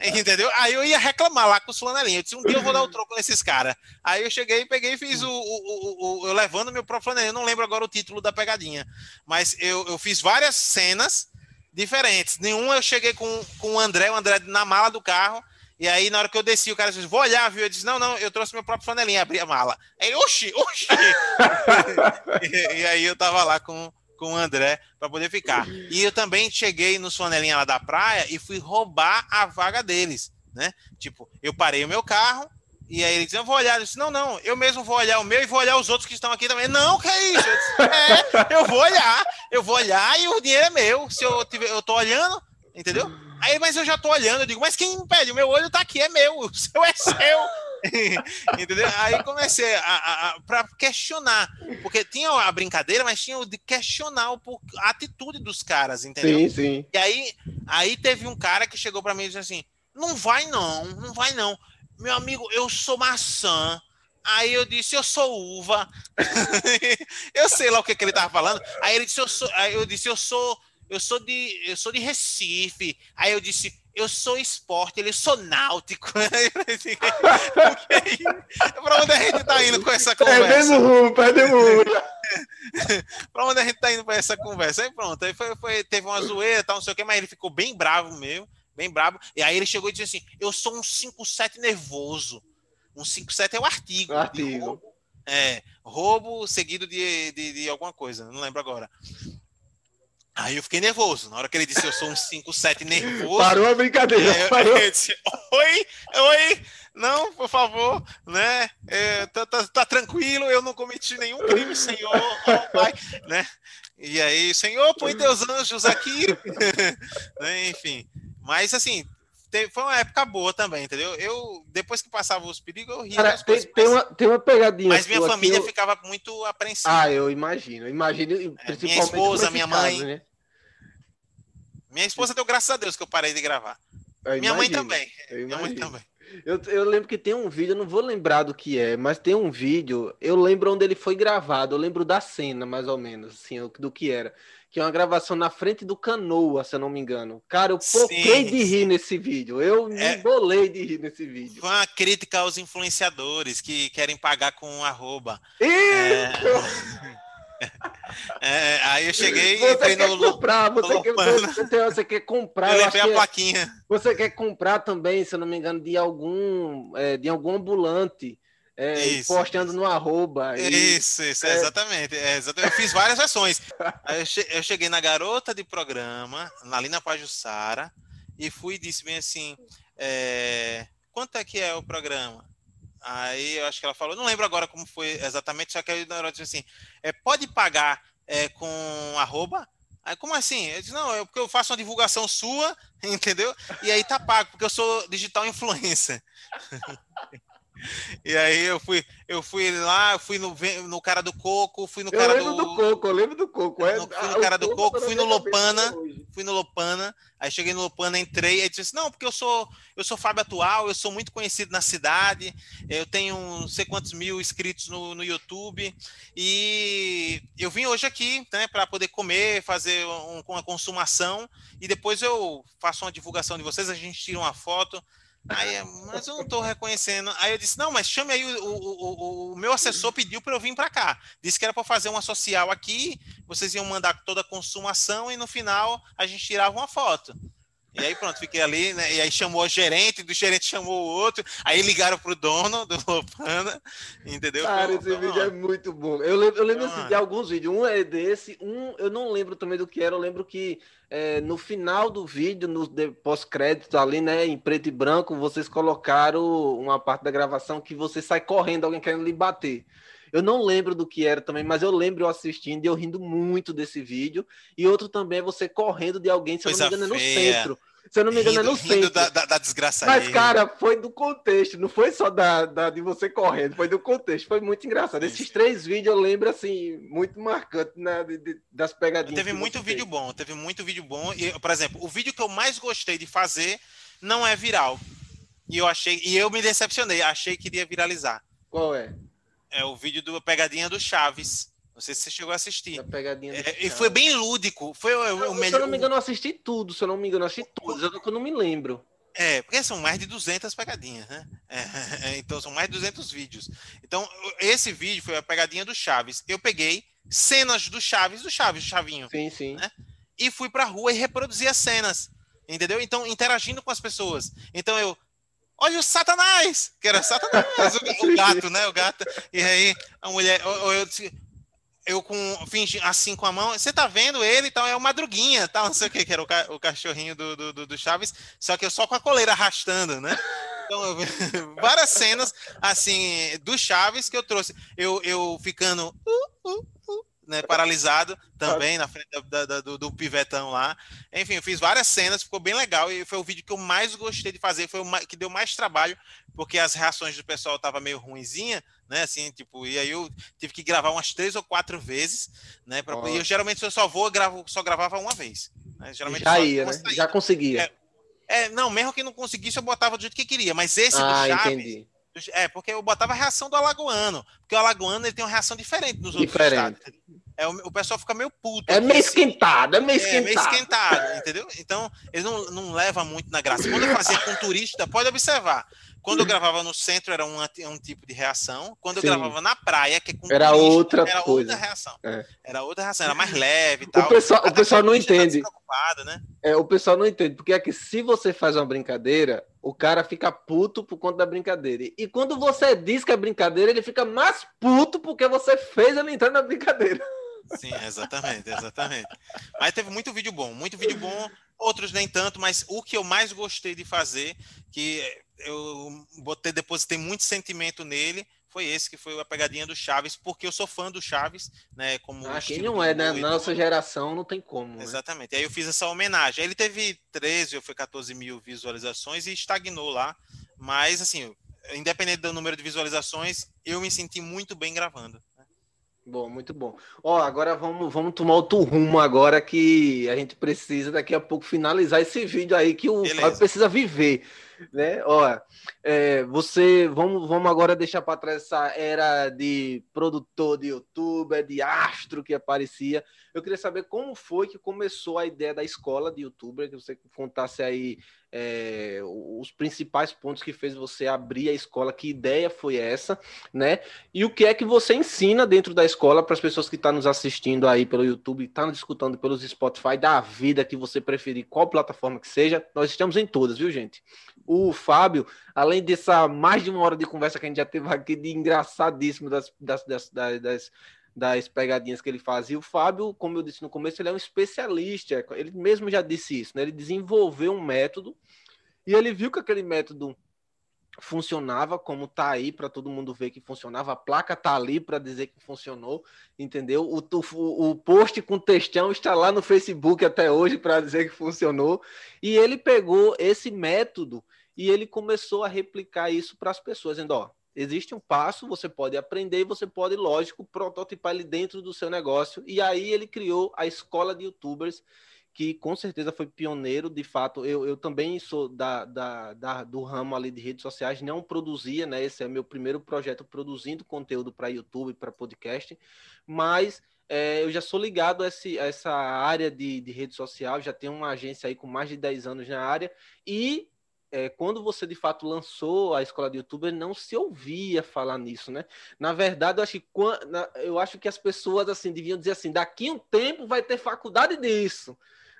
Entendeu? Aí eu ia reclamar lá com os flanelinhas. Eu disse, um dia eu vou dar o troco nesses caras. Aí eu cheguei, peguei e fiz o, o, o, o, Eu levando meu próprio flanelinha. Eu não lembro agora o título da pegadinha. Mas eu, eu fiz várias cenas diferentes. Nenhum eu cheguei com, com o André, o André na mala do carro. E aí, na hora que eu desci, o cara disse, vou olhar, viu? Eu disse, não, não, eu trouxe meu próprio flanelinha, abri a mala. Aí, oxi, oxi! e, e, aí eu tava lá com, com o André para poder ficar. E eu também cheguei nos flanelinha lá da praia e fui roubar a vaga deles, né? Tipo, eu parei o meu carro, e aí ele disse, eu vou olhar. Eu disse, não, não, eu mesmo vou olhar o meu e vou olhar os outros que estão aqui também. Não, que é isso? Eu disse, é, eu vou olhar, eu vou olhar e o dinheiro é meu. Se eu tiver, eu tô olhando, entendeu? Aí, mas eu já tô olhando, eu digo, mas quem impede? O meu olho tá aqui, é meu, o seu é seu. Entendeu? Aí comecei a, a, a para questionar, porque tinha a brincadeira, mas tinha o de questionar a atitude dos caras, entendeu? Sim, sim. E aí, aí teve um cara que chegou para mim e disse assim: "Não vai não, não vai não. Meu amigo, eu sou maçã. Aí eu disse, eu sou uva. eu sei lá o que, que ele tava falando. Aí ele disse, eu sou. Aí eu disse, eu sou eu sou de, eu sou de Recife. Aí eu disse, eu sou esporte, ele sou náutico. Para onde a gente tá indo com essa conversa? Perdendo rumo, perdendo rumo. Para onde a gente tá indo com essa conversa? Aí pronto, aí foi, foi, teve uma zoeira, tal, não sei o que, mas ele ficou bem bravo mesmo, bem bravo. E aí ele chegou e disse assim: Eu sou um 57 nervoso. Um 57 é o artigo. O artigo. Roubo, é, roubo seguido de, de, de alguma coisa, não lembro agora. Aí eu fiquei nervoso. Na hora que ele disse eu sou um 5-7 nervoso. Parou a brincadeira. Eu, parou. eu disse, oi, oi, não, por favor, né? É, tá, tá, tá, tranquilo, eu não cometi nenhum crime, Senhor, oh, Pai, né? E aí, Senhor, põe teus anjos aqui. né? Enfim. Mas assim, foi uma época boa também, entendeu? Eu, depois que passava os perigos, eu ria. Cara, tem, coisas, tem, uma, tem uma pegadinha. Mas minha família eu... ficava muito apreensiva. Ah, eu imagino. Eu imagino é, minha esposa, minha caso, mãe. Né? Minha esposa deu graças a Deus que eu parei de gravar. minha mãe também. Minha mãe também. Eu, eu lembro que tem um vídeo, eu não vou lembrar do que é, mas tem um vídeo, eu lembro onde ele foi gravado, eu lembro da cena, mais ou menos, assim, do que era que é uma gravação na frente do Canoa, se eu não me engano. Cara, eu foquei de rir nesse vídeo. Eu me é, bolei de rir nesse vídeo. Foi uma crítica aos influenciadores que querem pagar com arroba. Isso! É... é, aí eu cheguei você e quer no, comprar, você, quer, você, você, quer comprar. Eu a é plaquinha. Você quer comprar também, se eu não me engano, de algum, é, de algum ambulante é, isso, postando isso. no arroba. Isso, isso, é, exatamente, é, exatamente. Eu fiz várias versões. eu cheguei na garota de programa, ali na Pajussara, e fui e disse bem assim: é, quanto é que é o programa? Aí eu acho que ela falou, não lembro agora como foi exatamente, só que aí hora disse assim: é, pode pagar é, com arroba? Aí, como assim? Eu disse, não, é porque eu faço uma divulgação sua, entendeu? E aí tá pago, porque eu sou digital influencer. E aí eu fui, eu fui lá, fui no, no cara do coco, fui no cara eu lembro do... do coco, eu lembro do coco. É, no, fui no cara do coco, fui no Lopana, fui no Lopana, aí cheguei no Lopana, entrei, aí disse assim, não, porque eu sou, eu sou Fábio Atual, eu sou muito conhecido na cidade, eu tenho não sei quantos mil inscritos no, no YouTube, e eu vim hoje aqui, né, para poder comer, fazer um, uma consumação, e depois eu faço uma divulgação de vocês, a gente tira uma foto, Aí, mas eu não estou reconhecendo. Aí eu disse: não, mas chame aí o, o, o, o meu assessor pediu para eu vir para cá. Disse que era para fazer uma social aqui, vocês iam mandar toda a consumação e no final a gente tirava uma foto. E aí pronto, fiquei ali, né? E aí chamou o gerente, do gerente chamou o outro, aí ligaram pro dono do Lopana, entendeu? Cara, esse vídeo é muito bom. Eu lembro, eu lembro assim, de alguns vídeos. Um é desse, um eu não lembro também do que era, eu lembro que é, no final do vídeo, no pós-créditos ali, né, em preto e branco, vocês colocaram uma parte da gravação que você sai correndo, alguém querendo lhe bater. Eu não lembro do que era também, mas eu lembro eu assistindo e eu rindo muito desse vídeo. E outro também é você correndo de alguém, se eu não me engano, é no centro. Se eu não me engano, rindo, é no centro. Da, da, da desgraça Mas, aí. cara, foi do contexto, não foi só da, da, de você correndo, foi do contexto. Foi muito engraçado. Sim, Esses três vídeos eu lembro, assim, muito marcante né, de, de, das pegadinhas. Teve muito vídeo fez. bom, teve muito vídeo bom. E, por exemplo, o vídeo que eu mais gostei de fazer não é viral. E eu achei, e eu me decepcionei, achei que iria viralizar. Qual é? É o vídeo do Pegadinha do Chaves. Não sei se você chegou a assistir. É, e foi bem lúdico. Foi o, o melhor. Se eu não me engano, eu assisti tudo. Se eu não me engano, eu assisti todos. Eu, eu não me lembro. É, porque são mais de 200 pegadinhas, né? É, é, então são mais de 200 vídeos. Então, esse vídeo foi a pegadinha do Chaves. Eu peguei cenas do Chaves, do Chaves, do Chavinho. Sim, sim. Né? E fui pra rua e reproduzi as cenas. Entendeu? Então, interagindo com as pessoas. Então eu, olha o Satanás, que era Satanás, o, o, gato, né? O gato. E aí a mulher, eu, eu, eu com fingi assim com a mão, você tá vendo ele, então é o Madruguinha, tal, não sei o que, que era o, ca, o cachorrinho do, do, do, Chaves, só que eu só com a coleira arrastando, né? Então, eu, várias cenas assim do Chaves que eu trouxe, eu, eu ficando uh, uh, uh, né, paralisado também na frente da, da, do, do, pivetão lá. Enfim, eu fiz várias cenas, ficou bem legal e foi o vídeo que eu mais gostei de fazer, foi o que deu mais trabalho, porque as reações do pessoal estavam meio ruinzinha, né, assim, tipo, e aí eu tive que gravar umas três ou quatro vezes, né, pra, e eu geralmente eu só vou, gravo, só gravava uma vez. Né, geralmente Já ia, né? Já conseguia. É, é, não, mesmo que não conseguisse, eu botava do jeito que queria, mas esse ah, do Chaves... Entendi. É, porque eu botava a reação do alagoano. Porque o alagoano ele tem uma reação diferente dos outros diferente. estados. É, o, o pessoal fica meio puto. É meio esquentado, é meio esquentado. É meio esquentado, entendeu? Então, eles não, não levam muito na graça. Quando eu fazia com turista, pode observar. Quando eu gravava no centro era um, um tipo de reação. Quando eu Sim. gravava na praia, que é com era outra era coisa. outra reação. É. Era outra reação, era mais leve e tal. O pessoal, o pessoal não entende. Né? É, o pessoal não entende, porque é que se você faz uma brincadeira, o cara fica puto por conta da brincadeira. E quando você diz que é brincadeira, ele fica mais puto porque você fez ele entrar na brincadeira. Sim, exatamente, exatamente. Mas teve muito vídeo bom, muito vídeo bom, outros nem tanto, mas o que eu mais gostei de fazer, que eu botei, depositei muito sentimento nele, foi esse que foi a pegadinha do Chaves, porque eu sou fã do Chaves, né? Como ah, quem não é, né? Na nossa geração não tem como. Né? Exatamente. Aí eu fiz essa homenagem. Aí ele teve 13 ou foi 14 mil visualizações e estagnou lá. Mas, assim, independente do número de visualizações, eu me senti muito bem gravando. Bom, muito bom. Ó, agora vamos, vamos tomar outro rumo agora que a gente precisa daqui a pouco finalizar esse vídeo aí que o Fábio precisa viver, né? Ó, é, você, vamos, vamos agora deixar para trás essa era de produtor de youtuber, de astro que aparecia. Eu queria saber como foi que começou a ideia da escola de youtuber, que você contasse aí é, os principais pontos que fez você abrir a escola, que ideia foi essa, né? E o que é que você ensina dentro da escola para as pessoas que estão tá nos assistindo aí pelo YouTube, estão tá nos escutando pelos Spotify, da vida que você preferir, qual plataforma que seja, nós estamos em todas, viu, gente? O Fábio, além dessa mais de uma hora de conversa que a gente já teve aqui, de engraçadíssimo das, das, das, das das pegadinhas que ele fazia. O Fábio, como eu disse no começo, ele é um especialista. Ele mesmo já disse isso, né? Ele desenvolveu um método e ele viu que aquele método funcionava, como tá aí para todo mundo ver que funcionava. A placa tá ali para dizer que funcionou, entendeu? O, o, o post com textão está lá no Facebook até hoje para dizer que funcionou. E ele pegou esse método e ele começou a replicar isso para as pessoas, dizendo, ó, Existe um passo, você pode aprender você pode, lógico, prototipar ele dentro do seu negócio. E aí ele criou a escola de youtubers, que com certeza foi pioneiro, de fato. Eu, eu também sou da, da, da, do ramo ali de redes sociais, não produzia, né? Esse é meu primeiro projeto produzindo conteúdo para YouTube, para podcast, mas é, eu já sou ligado a, esse, a essa área de, de rede social, já tenho uma agência aí com mais de 10 anos na área, e é, quando você de fato lançou a escola de youtuber, não se ouvia falar nisso, né? Na verdade, eu acho que, eu acho que as pessoas assim deviam dizer assim: daqui um tempo vai ter faculdade disso.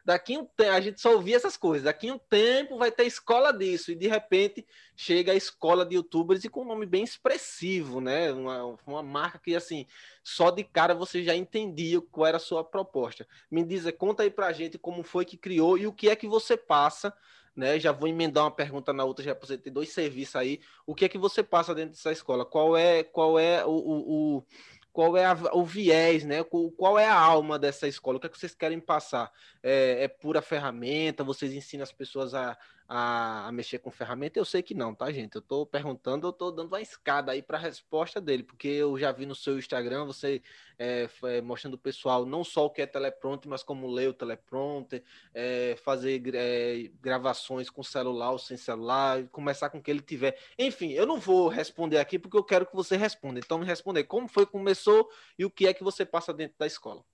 Daqui um tempo, a gente só ouvia essas coisas. Daqui um tempo vai ter escola disso. E de repente chega a escola de youtubers e com um nome bem expressivo, né? Uma, uma marca que, assim, só de cara você já entendia qual era a sua proposta. Me diz, conta aí pra gente como foi que criou e o que é que você passa né? Já vou emendar uma pergunta na outra, já para você ter dois serviços aí. O que é que você passa dentro dessa escola? Qual é, qual é o, o, o qual é a, o viés, né? Qual é a alma dessa escola? O que, é que vocês querem passar? É, é pura ferramenta? Vocês ensinam as pessoas a, a, a, mexer com ferramenta? Eu sei que não, tá, gente? Eu tô perguntando, eu tô dando uma escada aí para a resposta dele, porque eu já vi no seu Instagram você é, é, mostrando o pessoal não só o que é teleprompter, mas como ler o teleprompter, é, fazer é, gravações com celular ou sem celular, começar com o que ele tiver. Enfim, eu não vou responder aqui porque eu quero que você responda. Então, me responder como foi que começou e o que é que você passa dentro da escola.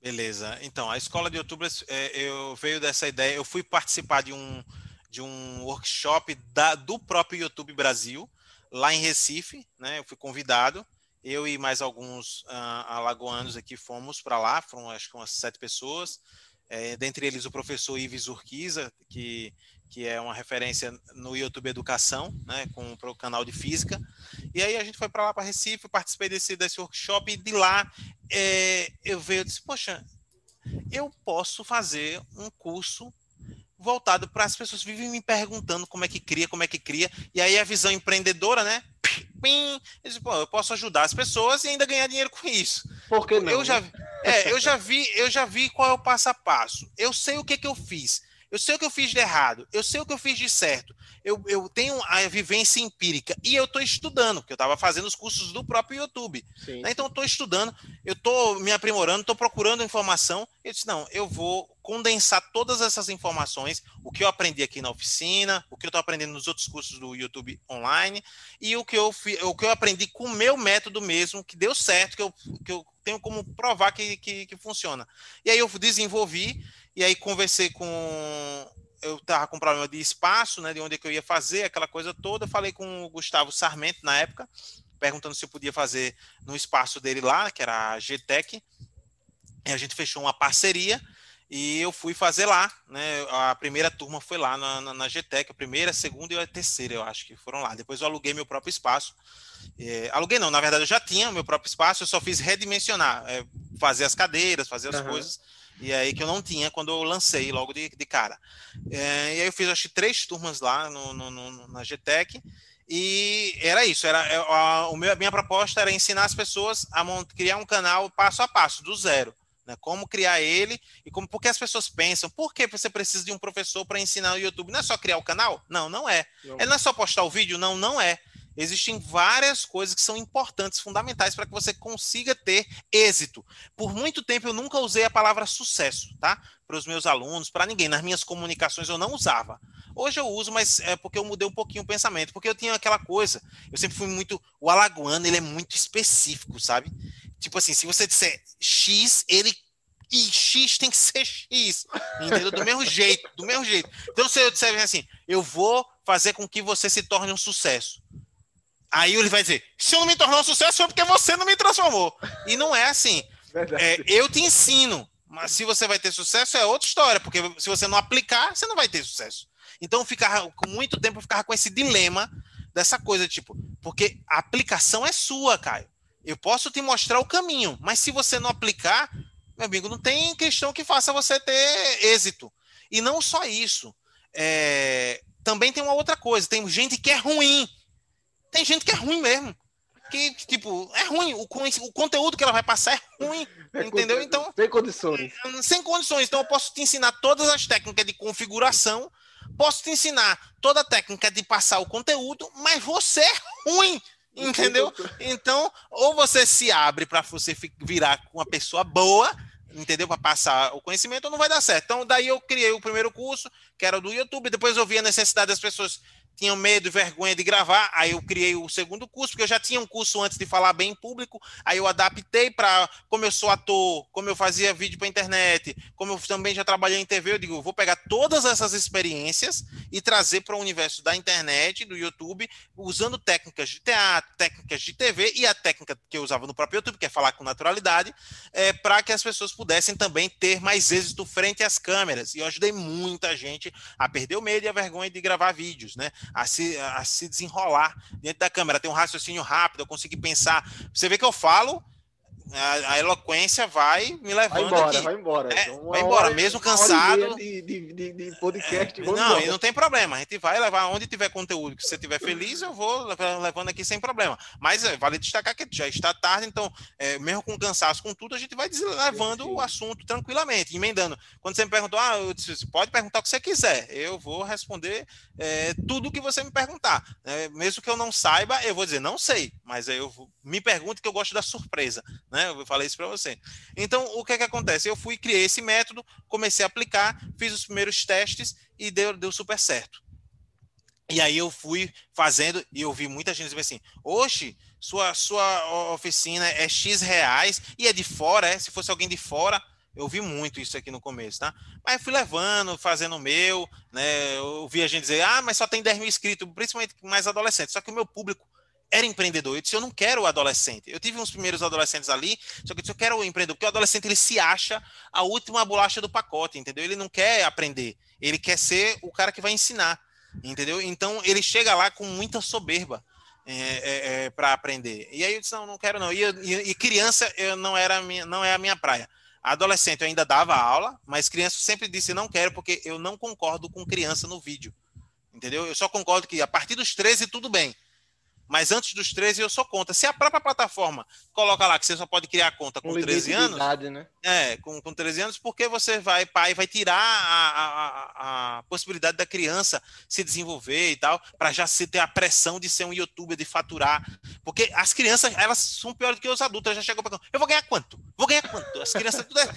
Beleza. Então, a escola de youtubers, é, eu veio dessa ideia. Eu fui participar de um de um workshop da, do próprio YouTube Brasil, lá em Recife, né? Eu fui convidado, eu e mais alguns uh, alagoanos aqui fomos para lá, foram acho que umas sete pessoas, é, dentre eles o professor Ives Urquiza, que, que é uma referência no YouTube Educação, né, com o canal de Física, e aí a gente foi para lá, para Recife, participei desse, desse workshop, e de lá é, eu veio e disse, poxa, eu posso fazer um curso voltado para as pessoas vivem me perguntando como é que cria, como é que cria, e aí a visão empreendedora, né? Pim, eu, disse, eu posso ajudar as pessoas e ainda ganhar dinheiro com isso. Por que não? Eu já, é, eu já vi, eu já vi qual é o passo a passo. Eu sei o que que eu fiz. Eu sei o que eu fiz de errado, eu sei o que eu fiz de certo. Eu, eu tenho a vivência empírica e eu estou estudando, porque eu estava fazendo os cursos do próprio YouTube. Né? Então, eu estou estudando, eu estou me aprimorando, estou procurando informação. Eu disse: não, eu vou condensar todas essas informações, o que eu aprendi aqui na oficina, o que eu estou aprendendo nos outros cursos do YouTube online e o que eu, o que eu aprendi com o meu método mesmo, que deu certo, que eu, que eu tenho como provar que, que, que funciona. E aí eu desenvolvi e aí conversei com. Eu estava com problema de espaço, né? De onde é que eu ia fazer, aquela coisa toda. Falei com o Gustavo Sarmento na época, perguntando se eu podia fazer no espaço dele lá, que era a GTEC. E a gente fechou uma parceria e eu fui fazer lá, né? A primeira turma foi lá na, na, na GTEC, a primeira, a segunda e a terceira, eu acho que foram lá. Depois eu aluguei meu próprio espaço. É, aluguei não, na verdade eu já tinha meu próprio espaço, eu só fiz redimensionar, é, fazer as cadeiras, fazer as uhum. coisas e aí que eu não tinha quando eu lancei logo de, de cara. É, e aí eu fiz acho que três turmas lá no, no, no, na GTEC, E era isso, era é, a, a, minha proposta era ensinar as pessoas a criar um canal passo a passo, do zero. Né? Como criar ele e como porque as pessoas pensam, por que você precisa de um professor para ensinar o YouTube? Não é só criar o canal? Não, não é. Não. Ele não é só postar o vídeo? Não, não é. Existem várias coisas que são importantes, fundamentais para que você consiga ter êxito. Por muito tempo eu nunca usei a palavra sucesso, tá? Para os meus alunos, para ninguém. Nas minhas comunicações eu não usava. Hoje eu uso, mas é porque eu mudei um pouquinho o pensamento, porque eu tinha aquela coisa. Eu sempre fui muito. O alagoano, ele é muito específico, sabe? Tipo assim, se você disser X, ele. E X tem que ser X. Entendeu? Do mesmo jeito, do mesmo jeito. Então, se eu disser assim, eu vou fazer com que você se torne um sucesso. Aí ele vai dizer: se eu não me tornar um sucesso, foi porque você não me transformou. E não é assim. É, eu te ensino, mas se você vai ter sucesso é outra história, porque se você não aplicar, você não vai ter sucesso. Então, ficar com muito tempo eu ficava com esse dilema dessa coisa, tipo, porque a aplicação é sua, Caio. Eu posso te mostrar o caminho, mas se você não aplicar, meu amigo, não tem questão que faça você ter êxito. E não só isso. É... Também tem uma outra coisa: tem gente que é ruim tem gente que é ruim mesmo. Que, tipo, é ruim. O, o conteúdo que ela vai passar é ruim. É entendeu? Então. Sem condições. Sem condições. Então, eu posso te ensinar todas as técnicas de configuração. Posso te ensinar toda a técnica de passar o conteúdo, mas você é ruim. Entendeu? Então, ou você se abre para você virar uma pessoa boa, entendeu? Para passar o conhecimento, ou não vai dar certo. Então, daí eu criei o primeiro curso, que era do YouTube. Depois eu vi a necessidade das pessoas tinham medo e vergonha de gravar, aí eu criei o segundo curso, porque eu já tinha um curso antes de falar bem em público, aí eu adaptei para, como eu sou ator, como eu fazia vídeo para internet, como eu também já trabalhei em TV, eu digo, vou pegar todas essas experiências e trazer para o universo da internet, do YouTube, usando técnicas de teatro, técnicas de TV e a técnica que eu usava no próprio YouTube, que é falar com naturalidade, é, para que as pessoas pudessem também ter mais êxito frente às câmeras. E eu ajudei muita gente a perder o medo e a vergonha de gravar vídeos, né? A se, a se desenrolar dentro da câmera, ter um raciocínio rápido, eu conseguir pensar. Você vê que eu falo, a, a, eloquência vai me levando vai embora, aqui. Vai embora, é, vai embora, hora, mesmo cansado. De, de, de, de podcast. É, não, e não tem problema. A gente vai levar onde tiver conteúdo que você estiver feliz, eu vou levando aqui sem problema. Mas é, vale destacar que já está tarde, então, é, mesmo com cansaço, com tudo, a gente vai levando o assunto tranquilamente, emendando. Quando você me perguntou, ah, eu disse, pode perguntar o que você quiser. Eu vou responder é, tudo o que você me perguntar. É, mesmo que eu não saiba, eu vou dizer, não sei, mas eu me pergunto que eu gosto da surpresa. Né? Eu falei isso para você. Então, o que é que acontece? Eu fui, criei esse método, comecei a aplicar, fiz os primeiros testes e deu, deu super certo. E aí eu fui fazendo e eu vi muita gente dizer assim: Oxe, sua, sua oficina é X reais e é de fora, é? Se fosse alguém de fora, eu vi muito isso aqui no começo, tá? Mas fui levando, fazendo o meu, né? Eu vi a gente dizer, ah, mas só tem 10 mil inscritos, principalmente mais adolescentes. Só que o meu público era empreendedor. Eu disse, eu não quero o adolescente. Eu tive uns primeiros adolescentes ali, só que eu disse, eu quero o empreendedor, porque o adolescente ele se acha a última bolacha do pacote, entendeu? Ele não quer aprender, ele quer ser o cara que vai ensinar, entendeu? Então ele chega lá com muita soberba. É, é, é, para aprender. E aí eu disse, não, não quero não. E, e, e criança eu não era minha, não é a minha praia. Adolescente eu ainda dava aula, mas criança sempre disse não quero porque eu não concordo com criança no vídeo. Entendeu? Eu só concordo que a partir dos 13 tudo bem. Mas antes dos 13 eu sou contra. Se a própria plataforma coloca lá que você só pode criar conta com, com 13 anos. Né? É, com, com 13 anos, porque você vai, pai, vai tirar a, a, a possibilidade da criança se desenvolver e tal, para já se ter a pressão de ser um youtuber, de faturar. Porque as crianças, elas são piores do que os adultos. Já chegou para eu vou ganhar quanto? Vou ganhar quanto? As crianças, tudo é,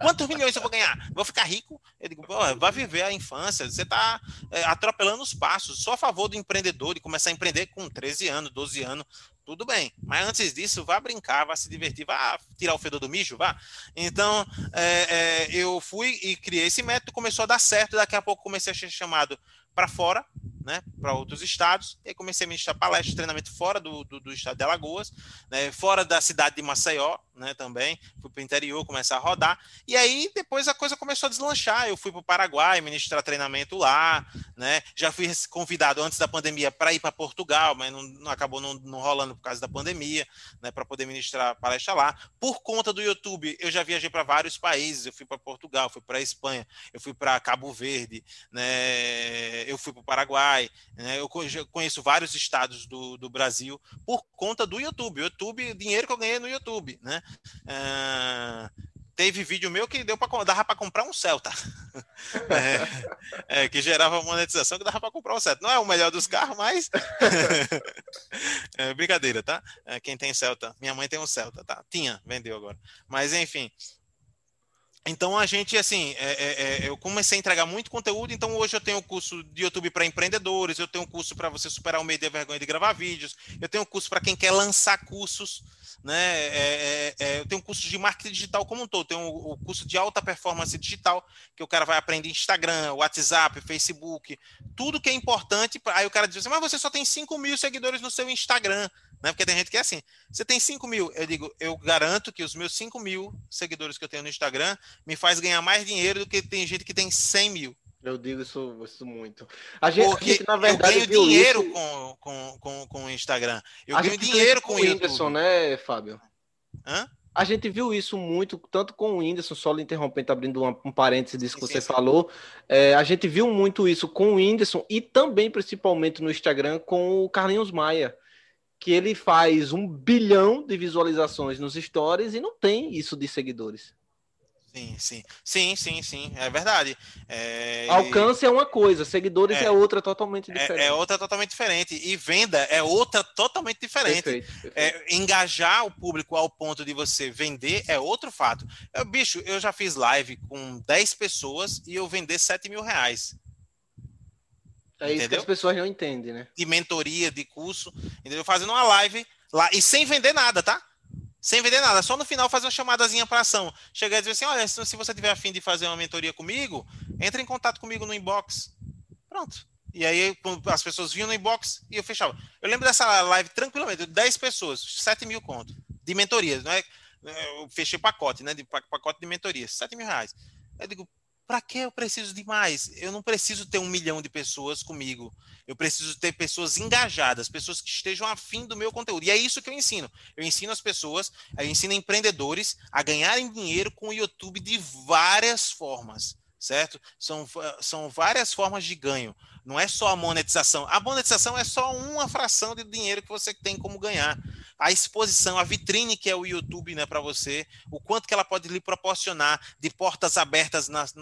quantos milhões eu vou ganhar? Vou ficar rico? Eu digo, vai viver a infância. Você está é, atropelando os passos. Sou a favor do empreendedor, de começar a empreender com 13 anos anos, 12 anos, tudo bem. Mas antes disso, vá brincar, vá se divertir, vá tirar o fedor do mijo, vá. Então, é, é, eu fui e criei esse método, começou a dar certo, daqui a pouco comecei a ser chamado para fora, né, para outros estados, e comecei a ministrar palestras, treinamento fora do, do, do, estado de Alagoas, né, fora da cidade de Maceió, né, também, fui para o interior, começar a rodar, e aí depois a coisa começou a deslanchar, eu fui para o Paraguai ministrar treinamento lá, né, já fui convidado antes da pandemia para ir para Portugal, mas não, não acabou não, não, rolando por causa da pandemia, né, para poder ministrar palestra lá, por conta do YouTube, eu já viajei para vários países, eu fui para Portugal, fui para Espanha, eu fui para Cabo Verde, né, eu fui para o Paraguai. Né? Eu conheço vários estados do, do Brasil por conta do YouTube. YouTube, dinheiro que eu ganhei no YouTube, né? Uh, teve vídeo meu que deu para dava para comprar um Celta, é, é, que gerava monetização que dava para comprar um Celta. Não é o melhor dos carros, mas é, brincadeira, tá? É, quem tem Celta, minha mãe tem um Celta, tá? Tinha, vendeu agora. Mas enfim, então a gente, assim, é, é, é, eu comecei a entregar muito conteúdo, então hoje eu tenho curso de YouTube para empreendedores, eu tenho curso para você superar o medo e a vergonha de gravar vídeos, eu tenho curso para quem quer lançar cursos, né? É, é, é, eu tenho curso de marketing digital como um todo, tenho o, o curso de alta performance digital, que o cara vai aprender Instagram, WhatsApp, Facebook, tudo que é importante. Aí o cara diz assim, mas você só tem 5 mil seguidores no seu Instagram. Né? Porque tem gente que é assim. Você tem 5 mil, eu digo, eu garanto que os meus 5 mil seguidores que eu tenho no Instagram me faz ganhar mais dinheiro do que tem gente que tem 100 mil. Eu digo isso, isso muito. A gente, Porque a gente, na verdade, eu ganho dinheiro isso... com, com, com, com o Instagram. Eu a ganho dinheiro com o Whindersson, né, Fábio? Hã? A gente viu isso muito, tanto com o Whindersson, só lhe interrompendo, abrindo um, um parênteses disso que sim, você sim. falou. É, a gente viu muito isso com o Whindersson e também, principalmente no Instagram, com o Carlinhos Maia que ele faz um bilhão de visualizações nos stories e não tem isso de seguidores. Sim, sim, sim, sim, sim, é verdade. É... Alcance é uma coisa, seguidores é, é outra totalmente diferente. É, é, outra totalmente diferente e venda é outra totalmente diferente. Perfeito, perfeito. É, engajar o público ao ponto de você vender é outro fato. Eu, bicho, eu já fiz live com 10 pessoas e eu vender 7 mil reais. É isso entendeu? que as pessoas não entendem, né? De mentoria, de curso, entendeu? Fazendo uma live lá e sem vender nada, tá? Sem vender nada, só no final fazer uma chamadazinha para ação. Chegar e dizer assim: olha, se você tiver afim de fazer uma mentoria comigo, entre em contato comigo no inbox. Pronto. E aí as pessoas vinham no inbox e eu fechava. Eu lembro dessa live tranquilamente, 10 pessoas, 7 mil conto de mentoria, não é? Eu fechei pacote, né? De pacote de mentoria, 7 mil reais. Eu digo, para que eu preciso de mais? Eu não preciso ter um milhão de pessoas comigo. Eu preciso ter pessoas engajadas, pessoas que estejam afim do meu conteúdo. E é isso que eu ensino. Eu ensino as pessoas, eu ensino empreendedores a ganharem dinheiro com o YouTube de várias formas, certo? São, são várias formas de ganho. Não é só a monetização. A monetização é só uma fração de dinheiro que você tem como ganhar a exposição, a vitrine que é o YouTube né, para você, o quanto que ela pode lhe proporcionar de portas abertas nas,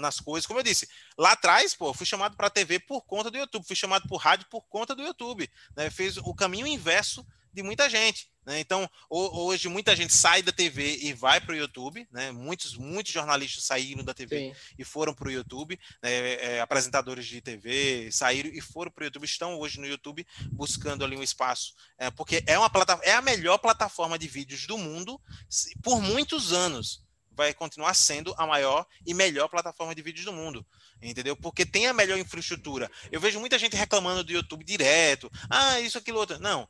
nas coisas. Como eu disse, lá atrás, pô, fui chamado para TV por conta do YouTube, fui chamado por rádio por conta do YouTube. Né, fez o caminho inverso de muita gente. Né? Então, hoje muita gente sai da TV e vai para o YouTube. Né? Muitos, muitos jornalistas saíram da TV Sim. e foram para o YouTube. Né? É, apresentadores de TV saíram e foram para o YouTube. Estão hoje no YouTube buscando ali um espaço. É, porque é, uma plataforma, é a melhor plataforma de vídeos do mundo por muitos anos. Vai continuar sendo a maior e melhor plataforma de vídeos do mundo entendeu? Porque tem a melhor infraestrutura. Eu vejo muita gente reclamando do YouTube direto. Ah, isso, aquilo, outro. Não.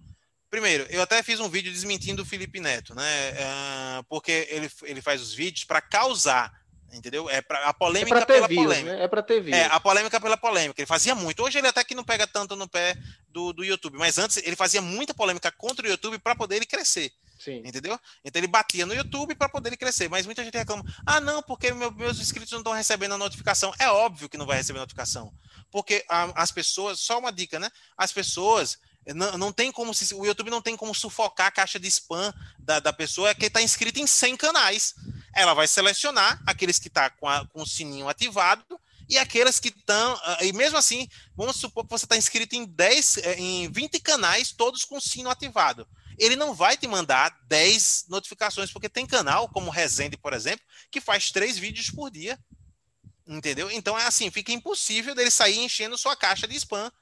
Primeiro, eu até fiz um vídeo desmentindo o Felipe Neto, né? Uh, porque ele, ele faz os vídeos para causar, entendeu? É para a polêmica é pela views, polêmica. Né? É para ter vídeo. É, a polêmica pela polêmica. Ele fazia muito. Hoje ele até que não pega tanto no pé do, do YouTube, mas antes ele fazia muita polêmica contra o YouTube para poder ele crescer. Sim. Entendeu? Então ele batia no YouTube para poder ele crescer. Mas muita gente reclama: ah, não, porque meu, meus inscritos não estão recebendo a notificação. É óbvio que não vai receber notificação. Porque a, as pessoas, só uma dica, né? As pessoas não, não tem como se, o YouTube não tem como sufocar a caixa de spam da, da pessoa que está inscrita em 100 canais. Ela vai selecionar aqueles que estão tá com, com o sininho ativado e aqueles que estão. Ah, e mesmo assim, vamos supor que você está inscrito em 10, eh, em 20 canais, todos com o sino ativado. Ele não vai te mandar 10 notificações, porque tem canal, como Resende, por exemplo, que faz três vídeos por dia. Entendeu? Então é assim, fica impossível dele sair enchendo sua caixa de spam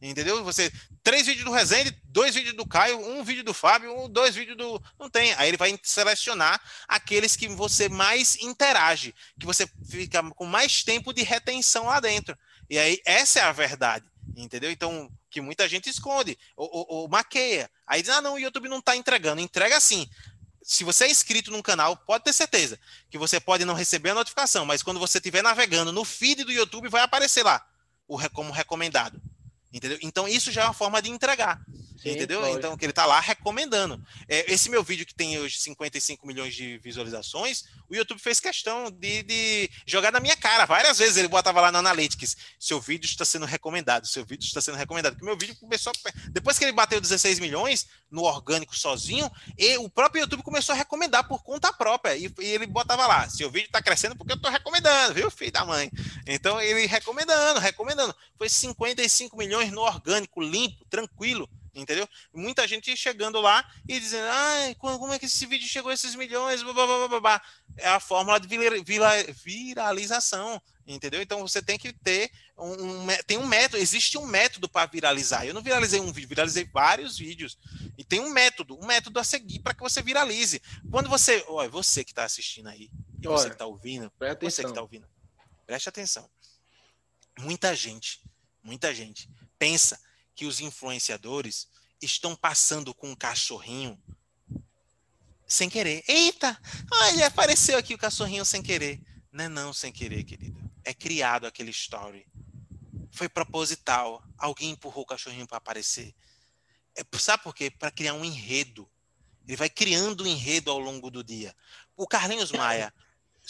Entendeu? Você três vídeos do Rezende, dois vídeos do Caio, um vídeo do Fábio, dois vídeos do. Não tem. Aí ele vai selecionar aqueles que você mais interage, que você fica com mais tempo de retenção lá dentro. E aí, essa é a verdade. Entendeu? Então, que muita gente esconde, ou, ou, ou maqueia. Aí diz, ah, não, o YouTube não está entregando. Entrega sim. Se você é inscrito num canal, pode ter certeza que você pode não receber a notificação, mas quando você estiver navegando no feed do YouTube, vai aparecer lá o, como recomendado. Entendeu? Então, isso já é uma forma de entregar. Sim, entendeu? Então, que ele tá lá recomendando. É, esse meu vídeo que tem hoje 55 milhões de visualizações, o YouTube fez questão de, de, jogar na minha cara. Várias vezes ele botava lá na Analytics: seu vídeo está sendo recomendado, seu vídeo está sendo recomendado. Porque meu vídeo começou. A... Depois que ele bateu 16 milhões no orgânico sozinho, e o próprio YouTube começou a recomendar por conta própria. E, e ele botava lá: seu vídeo está crescendo porque eu estou recomendando, viu, filho da mãe? Então ele recomendando, recomendando. Foi 55 milhões no orgânico, limpo, tranquilo entendeu? Muita gente chegando lá e dizendo, ah, como é que esse vídeo chegou a esses milhões? É a fórmula de viralização, entendeu? Então você tem que ter um, tem um método, existe um método para viralizar. Eu não viralizei um vídeo, viralizei vários vídeos. E tem um método, um método a seguir para que você viralize. Quando você, olha, você que está assistindo aí, e você que está ouvindo, você que está ouvindo, preste atenção. Muita gente, muita gente pensa que os influenciadores estão passando com um cachorrinho sem querer. Eita! Olha, apareceu aqui o cachorrinho sem querer. Não é não sem querer, querido. É criado aquele story. Foi proposital. Alguém empurrou o cachorrinho para aparecer. É, sabe por quê? Para criar um enredo. Ele vai criando um enredo ao longo do dia. O Carlinhos Maia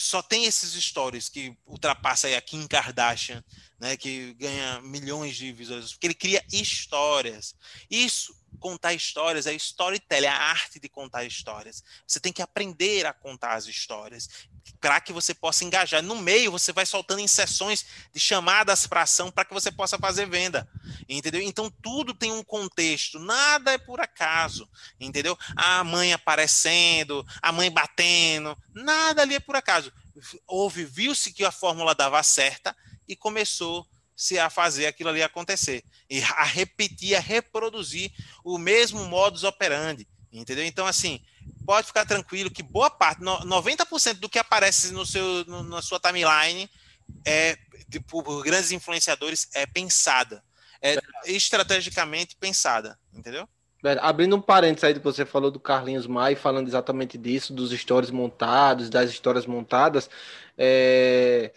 só tem esses stories que ultrapassa a Kim Kardashian, né, que ganha milhões de visualizações, porque ele cria histórias. Isso, contar histórias, é storytelling, é a arte de contar histórias. Você tem que aprender a contar as histórias para que você possa engajar. No meio, você vai soltando em sessões de chamadas para ação para que você possa fazer venda. Entendeu? Então, tudo tem um contexto, nada é por acaso. Entendeu? A mãe aparecendo, a mãe batendo, nada ali é por acaso. Houve, viu-se que a fórmula dava certa e começou-se a fazer aquilo ali acontecer. E a repetir, a reproduzir o mesmo modus operandi. Entendeu? Então, assim, pode ficar tranquilo que boa parte, 90% do que aparece no seu, no, na sua timeline é, por grandes influenciadores é pensada. É estrategicamente pensada. Entendeu? Abrindo um parênteses aí do que você falou do Carlinhos Maia, falando exatamente disso, dos stories montados, das histórias montadas, é,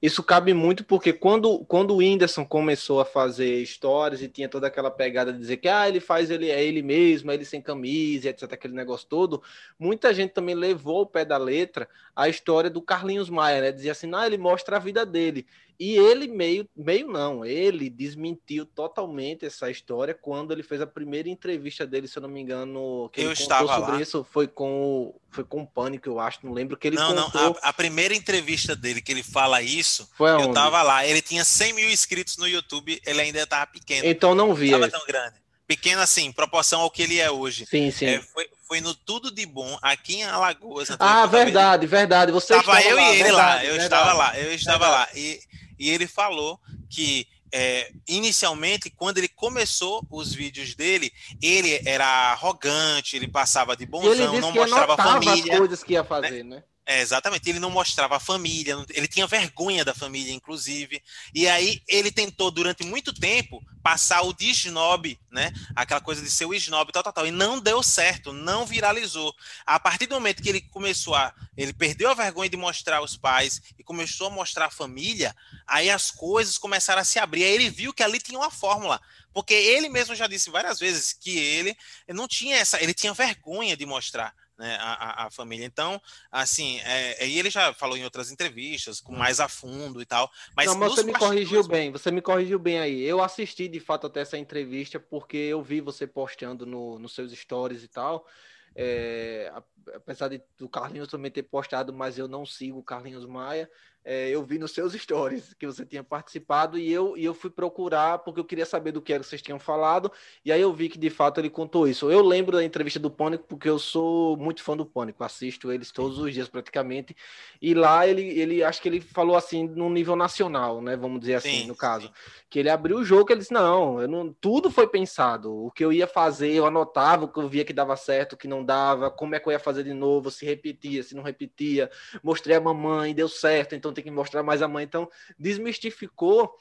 isso cabe muito porque quando, quando o Whindersson começou a fazer histórias e tinha toda aquela pegada de dizer que ah, ele faz ele é ele mesmo, é ele sem camisa, etc, aquele negócio todo, muita gente também levou o pé da letra a história do Carlinhos Maia, né? Dizia assim, ah, ele mostra a vida dele. E ele meio, meio não, ele desmentiu totalmente essa história quando ele fez a primeira entrevista dele, se eu não me engano, que eu ele estava sobre lá. isso, foi com foi com o Pânico, eu acho, não lembro que ele Não, contou... não, a, a, primeira entrevista dele que ele fala isso, foi eu tava lá, ele tinha 100 mil inscritos no YouTube, ele ainda estava pequeno. Então não vi. Não tão grande. Pequeno assim, proporção ao que ele é hoje. Sim, sim. É, foi, foi no Tudo de Bom, aqui em Alagoas. Ah, verdade, verdade. Você estava eu lá, e ele verdade, lá, eu verdade, estava lá, eu estava verdade. lá. E e ele falou que é, inicialmente, quando ele começou os vídeos dele, ele era arrogante, ele passava de bonzão, não mostrava família. as coisas que ia fazer, né? né? É, exatamente, ele não mostrava a família, ele tinha vergonha da família, inclusive. E aí ele tentou, durante muito tempo, passar o de snob, né? Aquela coisa de ser o snob, tal, tal, tal. E não deu certo, não viralizou. A partir do momento que ele começou a. Ele perdeu a vergonha de mostrar os pais e começou a mostrar a família, aí as coisas começaram a se abrir. Aí ele viu que ali tinha uma fórmula. Porque ele mesmo já disse várias vezes que ele não tinha essa. Ele tinha vergonha de mostrar né, a, a, família. Então, assim, é, e ele já falou em outras entrevistas, com mais a fundo e tal. Mas Não, mas você me corrigiu bem, você me corrigiu bem aí. Eu assisti de fato até essa entrevista porque eu vi você postando no, nos seus stories e tal. É, apesar de do Carlinhos também ter postado, mas eu não sigo o Carlinhos Maia é, eu vi nos seus stories que você tinha participado e eu, e eu fui procurar porque eu queria saber do que era que vocês tinham falado e aí eu vi que de fato ele contou isso. Eu lembro da entrevista do Pânico porque eu sou muito fã do Pânico, assisto eles todos os dias praticamente e lá ele, ele acho que ele falou assim no nível nacional, né? Vamos dizer assim, sim, no caso, sim. que ele abriu o jogo, ele disse não, eu não, tudo foi pensado, o que eu ia fazer eu anotava o que eu via que dava certo, o que não dava, como é que eu ia fazer de novo, se repetia, se não repetia, mostrei a mamãe, deu certo, então tem que mostrar mais a mãe. Então, desmistificou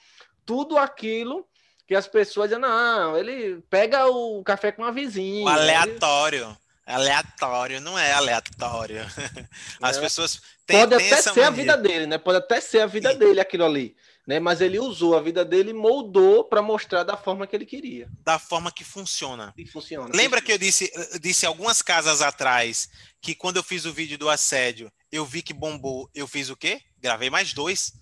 tudo aquilo que as pessoas dizem, não, ele pega o café com a vizinha. O aleatório. Aleatório, não é aleatório. As é. pessoas têm, Pode até ser a vida dele, né? Pode até ser a vida Sim. dele aquilo ali. Né? Mas ele usou a vida dele e moldou para mostrar da forma que ele queria. Da forma que funciona. E funciona. Lembra que eu disse, disse algumas casas atrás que quando eu fiz o vídeo do assédio, eu vi que bombou, eu fiz o quê? Gravei mais dois.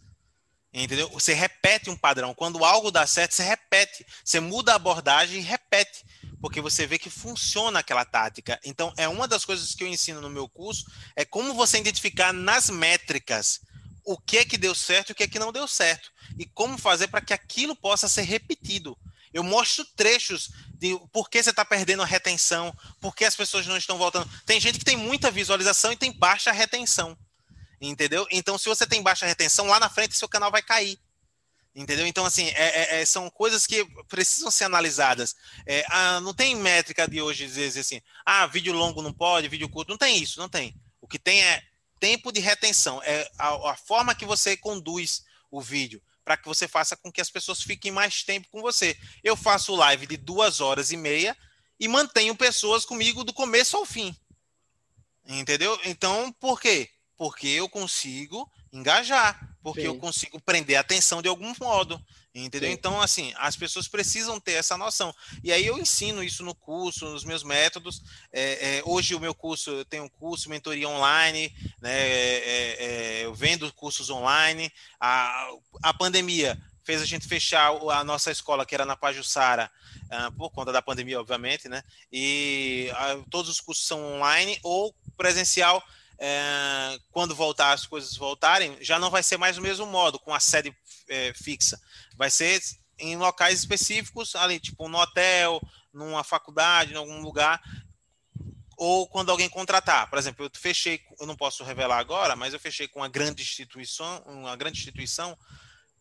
Entendeu? Você repete um padrão. Quando algo dá certo, você repete. Você muda a abordagem e repete. Porque você vê que funciona aquela tática. Então, é uma das coisas que eu ensino no meu curso, é como você identificar nas métricas o que é que deu certo e o que é que não deu certo. E como fazer para que aquilo possa ser repetido. Eu mostro trechos de por que você está perdendo a retenção, por que as pessoas não estão voltando. Tem gente que tem muita visualização e tem baixa retenção. Entendeu? Então, se você tem baixa retenção, lá na frente seu canal vai cair. Entendeu? Então, assim, é, é, é são coisas que precisam ser analisadas. É, ah, não tem métrica de hoje dizer assim, ah, vídeo longo não pode, vídeo curto. Não tem isso, não tem. O que tem é tempo de retenção, é a, a forma que você conduz o vídeo para que você faça com que as pessoas fiquem mais tempo com você. Eu faço live de duas horas e meia e mantenho pessoas comigo do começo ao fim. Entendeu? Então, por quê? Porque eu consigo engajar, porque Sim. eu consigo prender a atenção de algum modo. Entendeu? Sim. Então, assim, as pessoas precisam ter essa noção. E aí eu ensino isso no curso, nos meus métodos. É, é, hoje o meu curso, eu tenho um curso, mentoria online, né? É, é eu vendo cursos online. A, a pandemia fez a gente fechar a nossa escola, que era na Pajussara, uh, por conta da pandemia, obviamente, né? E uh, todos os cursos são online ou presencial é, quando voltar as coisas voltarem, já não vai ser mais o mesmo modo, com a sede é, fixa. Vai ser em locais específicos, ali, tipo no hotel, numa faculdade, em algum lugar, ou quando alguém contratar. Por exemplo, eu fechei, eu não posso revelar agora, mas eu fechei com uma grande instituição, uma grande instituição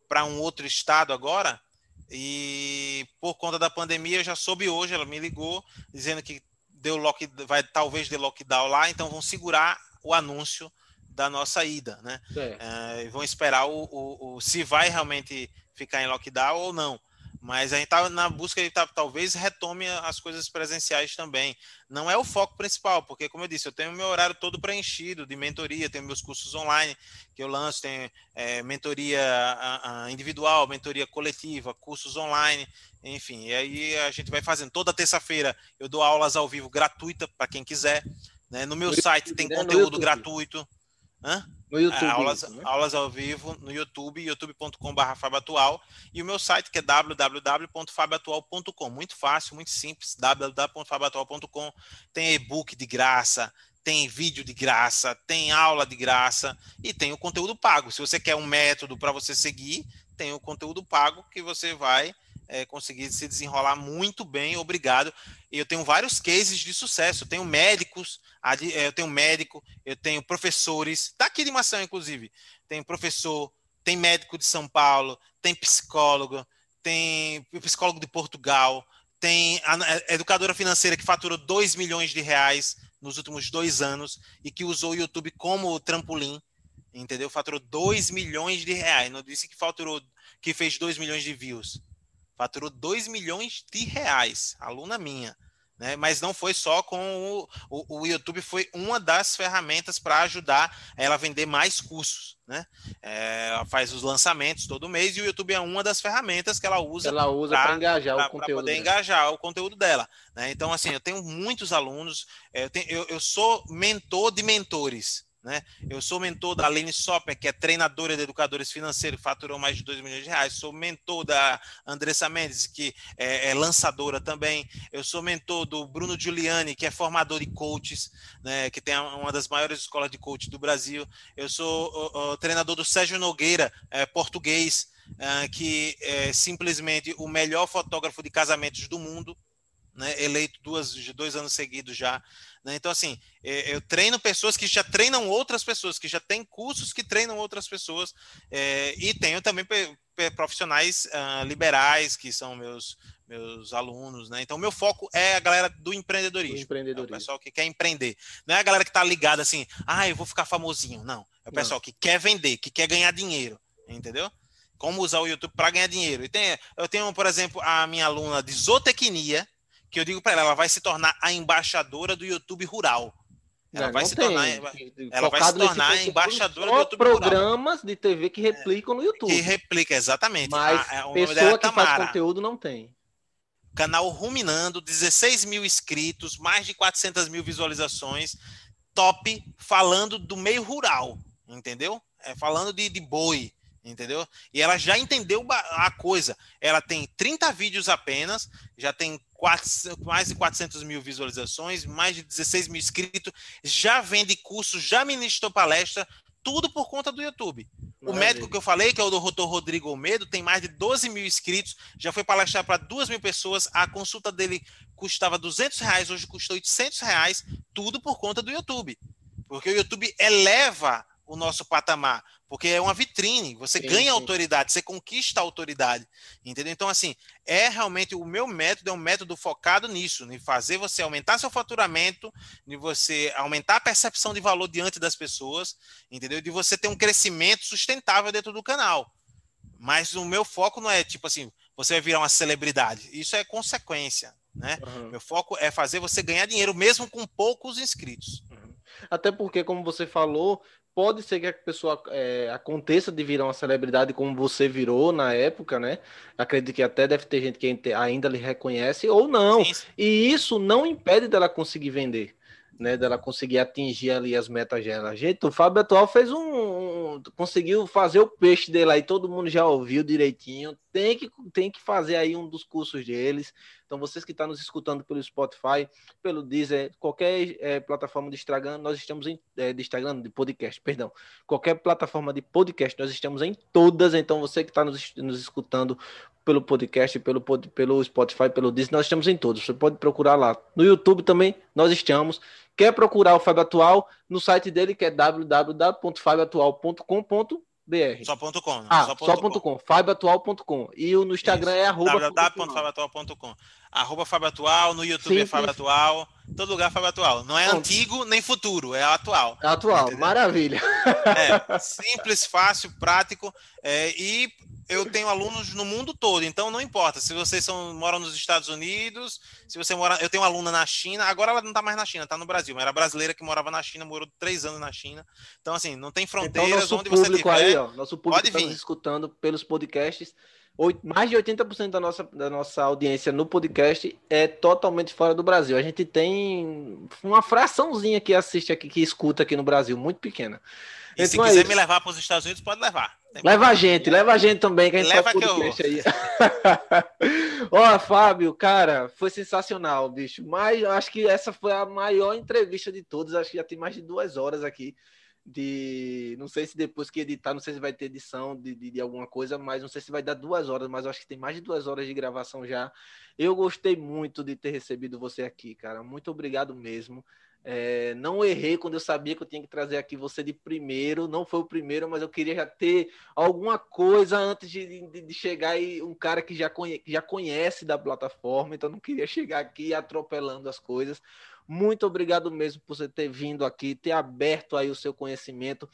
para um outro estado agora, e por conta da pandemia eu já soube hoje, ela me ligou dizendo que deu lock, vai talvez de lockdown lá, então vão segurar o anúncio da nossa ida, né? É, vão esperar o, o, o, se vai realmente ficar em lockdown ou não. Mas a gente está na busca de tá, talvez retome as coisas presenciais também. Não é o foco principal, porque, como eu disse, eu tenho meu horário todo preenchido de mentoria, tenho meus cursos online que eu lanço, tenho é, mentoria a, a individual, mentoria coletiva, cursos online, enfim. E aí a gente vai fazendo. Toda terça-feira eu dou aulas ao vivo gratuita para quem quiser. Né? No meu no site YouTube, tem né? conteúdo gratuito. Hã? No YouTube. É, aulas, né? aulas ao vivo no YouTube, youtube.com.br Fabatual. E o meu site que é www.fabatual.com. Muito fácil, muito simples. www.fabatual.com. Tem e-book de graça, tem vídeo de graça, tem aula de graça e tem o conteúdo pago. Se você quer um método para você seguir, tem o conteúdo pago que você vai é, se desenrolar muito bem, obrigado. Eu tenho vários cases de sucesso. Eu tenho médicos, é, eu tenho médico, eu tenho professores, daqui de Mação, inclusive. Tem professor, tem médico de São Paulo, tem psicólogo, tem psicólogo de Portugal, tem a educadora financeira que faturou 2 milhões de reais nos últimos dois anos e que usou o YouTube como trampolim, entendeu? Faturou 2 milhões de reais. Não disse que faturou, que fez 2 milhões de views faturou 2 milhões de reais, aluna minha. Né? Mas não foi só com o, o, o YouTube, foi uma das ferramentas para ajudar ela a vender mais cursos. Né? É, ela faz os lançamentos todo mês e o YouTube é uma das ferramentas que ela usa. Ela usa para engajar pra, o conteúdo. Para poder dela. engajar o conteúdo dela. Né? Então, assim, eu tenho muitos alunos, eu, tenho, eu, eu sou mentor de mentores. Né? Eu sou mentor da Aline Sopper, que é treinadora de educadores financeiros, faturou mais de 2 milhões de reais. Sou mentor da Andressa Mendes, que é, é, lançadora também. Eu sou mentor do Bruno Giuliani, que é formador de coaches, né? que tem uma das maiores escolas de coach do Brasil. Eu sou treinador do Sérgio Nogueira, é, português, é, que é simplesmente o melhor fotógrafo de casamentos do mundo, né? eleito duas, dois anos seguidos já. Né? Então, assim, é, eu treino pessoas que já treinam outras pessoas, que já têm cursos que treinam outras pessoas, é, e tenho também profissionais uh, liberais, que são meus, meus alunos, né? Então, meu foco é a galera do empreendedorismo. Do empreendedorismo. É o pessoal que quer empreender. Não é a galera que está ligada assim, ah, eu vou ficar famosinho. Não. É o pessoal Não. que quer vender, que quer ganhar dinheiro. Entendeu? Como usar o YouTube para ganhar dinheiro. E tem, eu tenho, por exemplo, a minha aluna de zootecnia, que eu digo para ela, ela vai se tornar a embaixadora do YouTube rural. Ela não, vai não se tem. tornar, ela vai se tornar a embaixadora do YouTube programas rural. de TV que replicam no YouTube. Que replica, exatamente. Mas a, a, pessoa é que Tamara. faz conteúdo não tem. Canal Ruminando, 16 mil inscritos, mais de 400 mil visualizações, top, falando do meio rural, entendeu? É, falando de, de boi, entendeu? E ela já entendeu a coisa. Ela tem 30 vídeos apenas, já tem mais de 400 mil visualizações, mais de 16 mil inscritos, já vende curso, já ministrou palestra, tudo por conta do YouTube. O médico que eu falei, que é o doutor Rodrigo Almedo, tem mais de 12 mil inscritos, já foi palestrar para 2 mil pessoas, a consulta dele custava 200 reais, hoje custa 800 reais, tudo por conta do YouTube. Porque o YouTube eleva o nosso patamar, porque é uma vitrine, você sim, ganha sim. autoridade, você conquista a autoridade, entendeu? Então, assim, é realmente o meu método, é um método focado nisso, em fazer você aumentar seu faturamento, de você aumentar a percepção de valor diante das pessoas, entendeu? De você ter um crescimento sustentável dentro do canal. Mas o meu foco não é tipo assim, você vai virar uma celebridade. Isso é consequência, né? Uhum. Meu foco é fazer você ganhar dinheiro mesmo com poucos inscritos. Uhum. Até porque, como você falou, pode ser que a pessoa é, aconteça de virar uma celebridade como você virou na época, né? Acredito que até deve ter gente que ainda lhe reconhece ou não. Sim. E isso não impede dela conseguir vender né, dela conseguir atingir ali as metas dela. Gente, o Fábio Atual fez um, um, conseguiu fazer o peixe dele aí, todo mundo já ouviu direitinho. Tem que, tem que fazer aí um dos cursos deles. Então, vocês que estão nos escutando pelo Spotify, pelo Deezer, qualquer é, plataforma de Instagram, nós estamos em é, de Instagram, de podcast, perdão. Qualquer plataforma de podcast, nós estamos em todas. Então, você que está nos, nos escutando pelo podcast, pelo, pelo Spotify, pelo Disney, nós estamos em todos. Você pode procurar lá. No YouTube também nós estamos. Quer procurar o Fábio Atual no site dele que é www.fabioatual.com.br. Só ponto .com. Ah, só ponto, só .com. fabioatual.com. E o no Instagram Isso. é arroba www.fabioatual.com. Arroba Fábio Atual, no YouTube sim, é Fábio sim. Atual, todo lugar é Fábio Atual. Não é Bom, antigo nem futuro, é atual. Atual, entendeu? maravilha. É, simples, fácil, prático é, e eu tenho alunos no mundo todo, então não importa se vocês são, moram nos Estados Unidos, se você mora. Eu tenho uma aluna na China, agora ela não está mais na China, está no Brasil, mas era brasileira que morava na China, morou três anos na China. Então, assim, não tem então, fronteiras então, onde você tiver. Aí, ó, nosso público pode vir. escutando pelos podcasts. Mais de 80% da nossa, da nossa audiência no podcast é totalmente fora do Brasil. A gente tem uma fraçãozinha que assiste aqui, que escuta aqui no Brasil, muito pequena. E então se quiser é me levar para os Estados Unidos, pode levar. Leva a gente, leva a gente também, que a gente leva faz podcast eu... aí. Ó, Fábio, cara, foi sensacional, bicho. Mas acho que essa foi a maior entrevista de todas. Acho que já tem mais de duas horas aqui. De. Não sei se depois que editar, não sei se vai ter edição de, de, de alguma coisa, mas não sei se vai dar duas horas, mas acho que tem mais de duas horas de gravação já. Eu gostei muito de ter recebido você aqui, cara. Muito obrigado mesmo. É, não errei quando eu sabia que eu tinha que trazer aqui você de primeiro. Não foi o primeiro, mas eu queria já ter alguma coisa antes de, de, de chegar e um cara que já, conhe, que já conhece da plataforma. Então não queria chegar aqui atropelando as coisas. Muito obrigado mesmo por você ter vindo aqui, ter aberto aí o seu conhecimento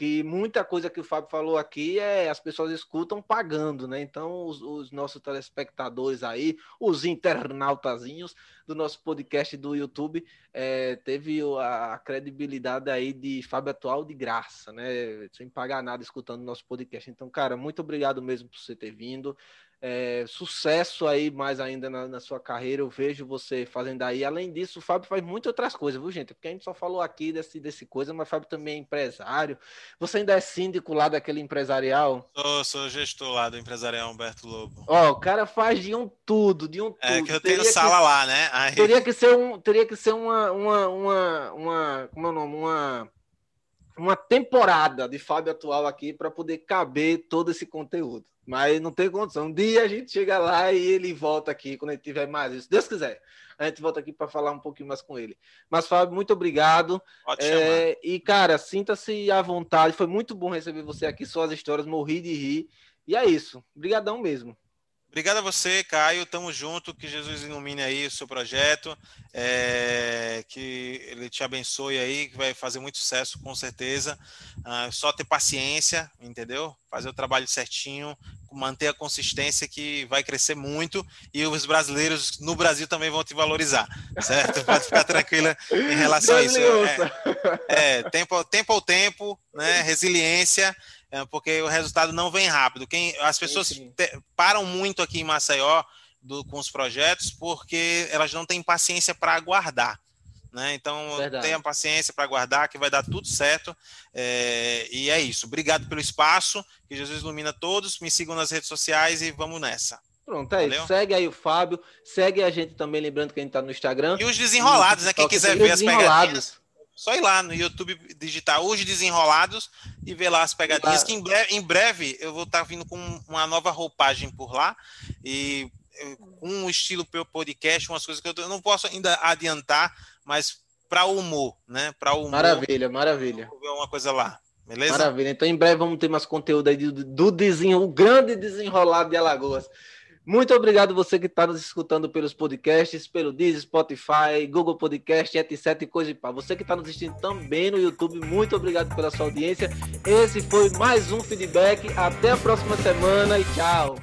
que muita coisa que o Fábio falou aqui é as pessoas escutam pagando, né? Então, os, os, nossos telespectadores aí, os internautazinhos do nosso podcast do YouTube, é, teve a, a, credibilidade aí de Fábio Atual de graça, né? Sem pagar nada escutando nosso podcast. Então, cara, muito obrigado mesmo por você ter vindo. É, sucesso aí mais ainda na, na, sua carreira, eu vejo você fazendo aí. Além disso, o Fábio faz muitas outras coisas, viu, gente? Porque a gente só falou aqui desse, desse coisa, mas o Fábio também é empresário. Você ainda é síndico lá daquele empresarial? Sou, sou gestor lá do empresarial Humberto Lobo. Ó, o cara faz de um tudo, de um é, tudo. É que eu tenho teria sala que, lá, né? Aí... Teria que ser um, teria que ser uma, uma, uma, uma como é o nome? Uma uma temporada de Fábio atual aqui para poder caber todo esse conteúdo. Mas não tem condição. Um dia a gente chega lá e ele volta aqui quando ele tiver mais isso. Deus quiser. A gente volta aqui para falar um pouquinho mais com ele. Mas, Fábio, muito obrigado. É, e, cara, sinta-se à vontade. Foi muito bom receber você aqui, suas histórias, morri de rir. E é isso. Obrigadão mesmo. Obrigado a você, Caio. Tamo junto. Que Jesus ilumine aí o seu projeto. É, que ele te abençoe aí, que vai fazer muito sucesso, com certeza. Ah, só ter paciência, entendeu? Fazer o trabalho certinho, manter a consistência que vai crescer muito e os brasileiros no Brasil também vão te valorizar, certo? Pode ficar tranquila em relação a isso. É, é, tempo, tempo ao tempo, né? Resiliência, porque o resultado não vem rápido. Quem, as pessoas te, param muito aqui em Maceió do, com os projetos porque elas não têm paciência para aguardar. Né? Então, Verdade. tenha paciência para aguardar que vai dar tudo certo. É, e é isso. Obrigado pelo espaço. Que Jesus ilumina todos. Me sigam nas redes sociais e vamos nessa. Pronto, é isso. Segue aí o Fábio. Segue a gente também, lembrando que a gente está no Instagram. E os desenrolados, né? Quem quiser ver as pegadinhas. Só ir lá no YouTube digitar os desenrolados e ver lá as pegadinhas. Que em breve, em breve eu vou estar tá vindo com uma nova roupagem por lá. E um estilo podcast, umas coisas que eu não posso ainda adiantar, mas para humor, né? Para humor. Maravilha, maravilha. Vou ver uma coisa lá. Beleza? Maravilha. Então, em breve vamos ter mais conteúdo aí do, do desenho, o grande desenrolado de Alagoas. Muito obrigado você que está nos escutando pelos podcasts, pelo Deezer, Spotify, Google Podcast, etc. coisa e pá. Você que está nos assistindo também no YouTube, muito obrigado pela sua audiência. Esse foi mais um feedback. Até a próxima semana e tchau.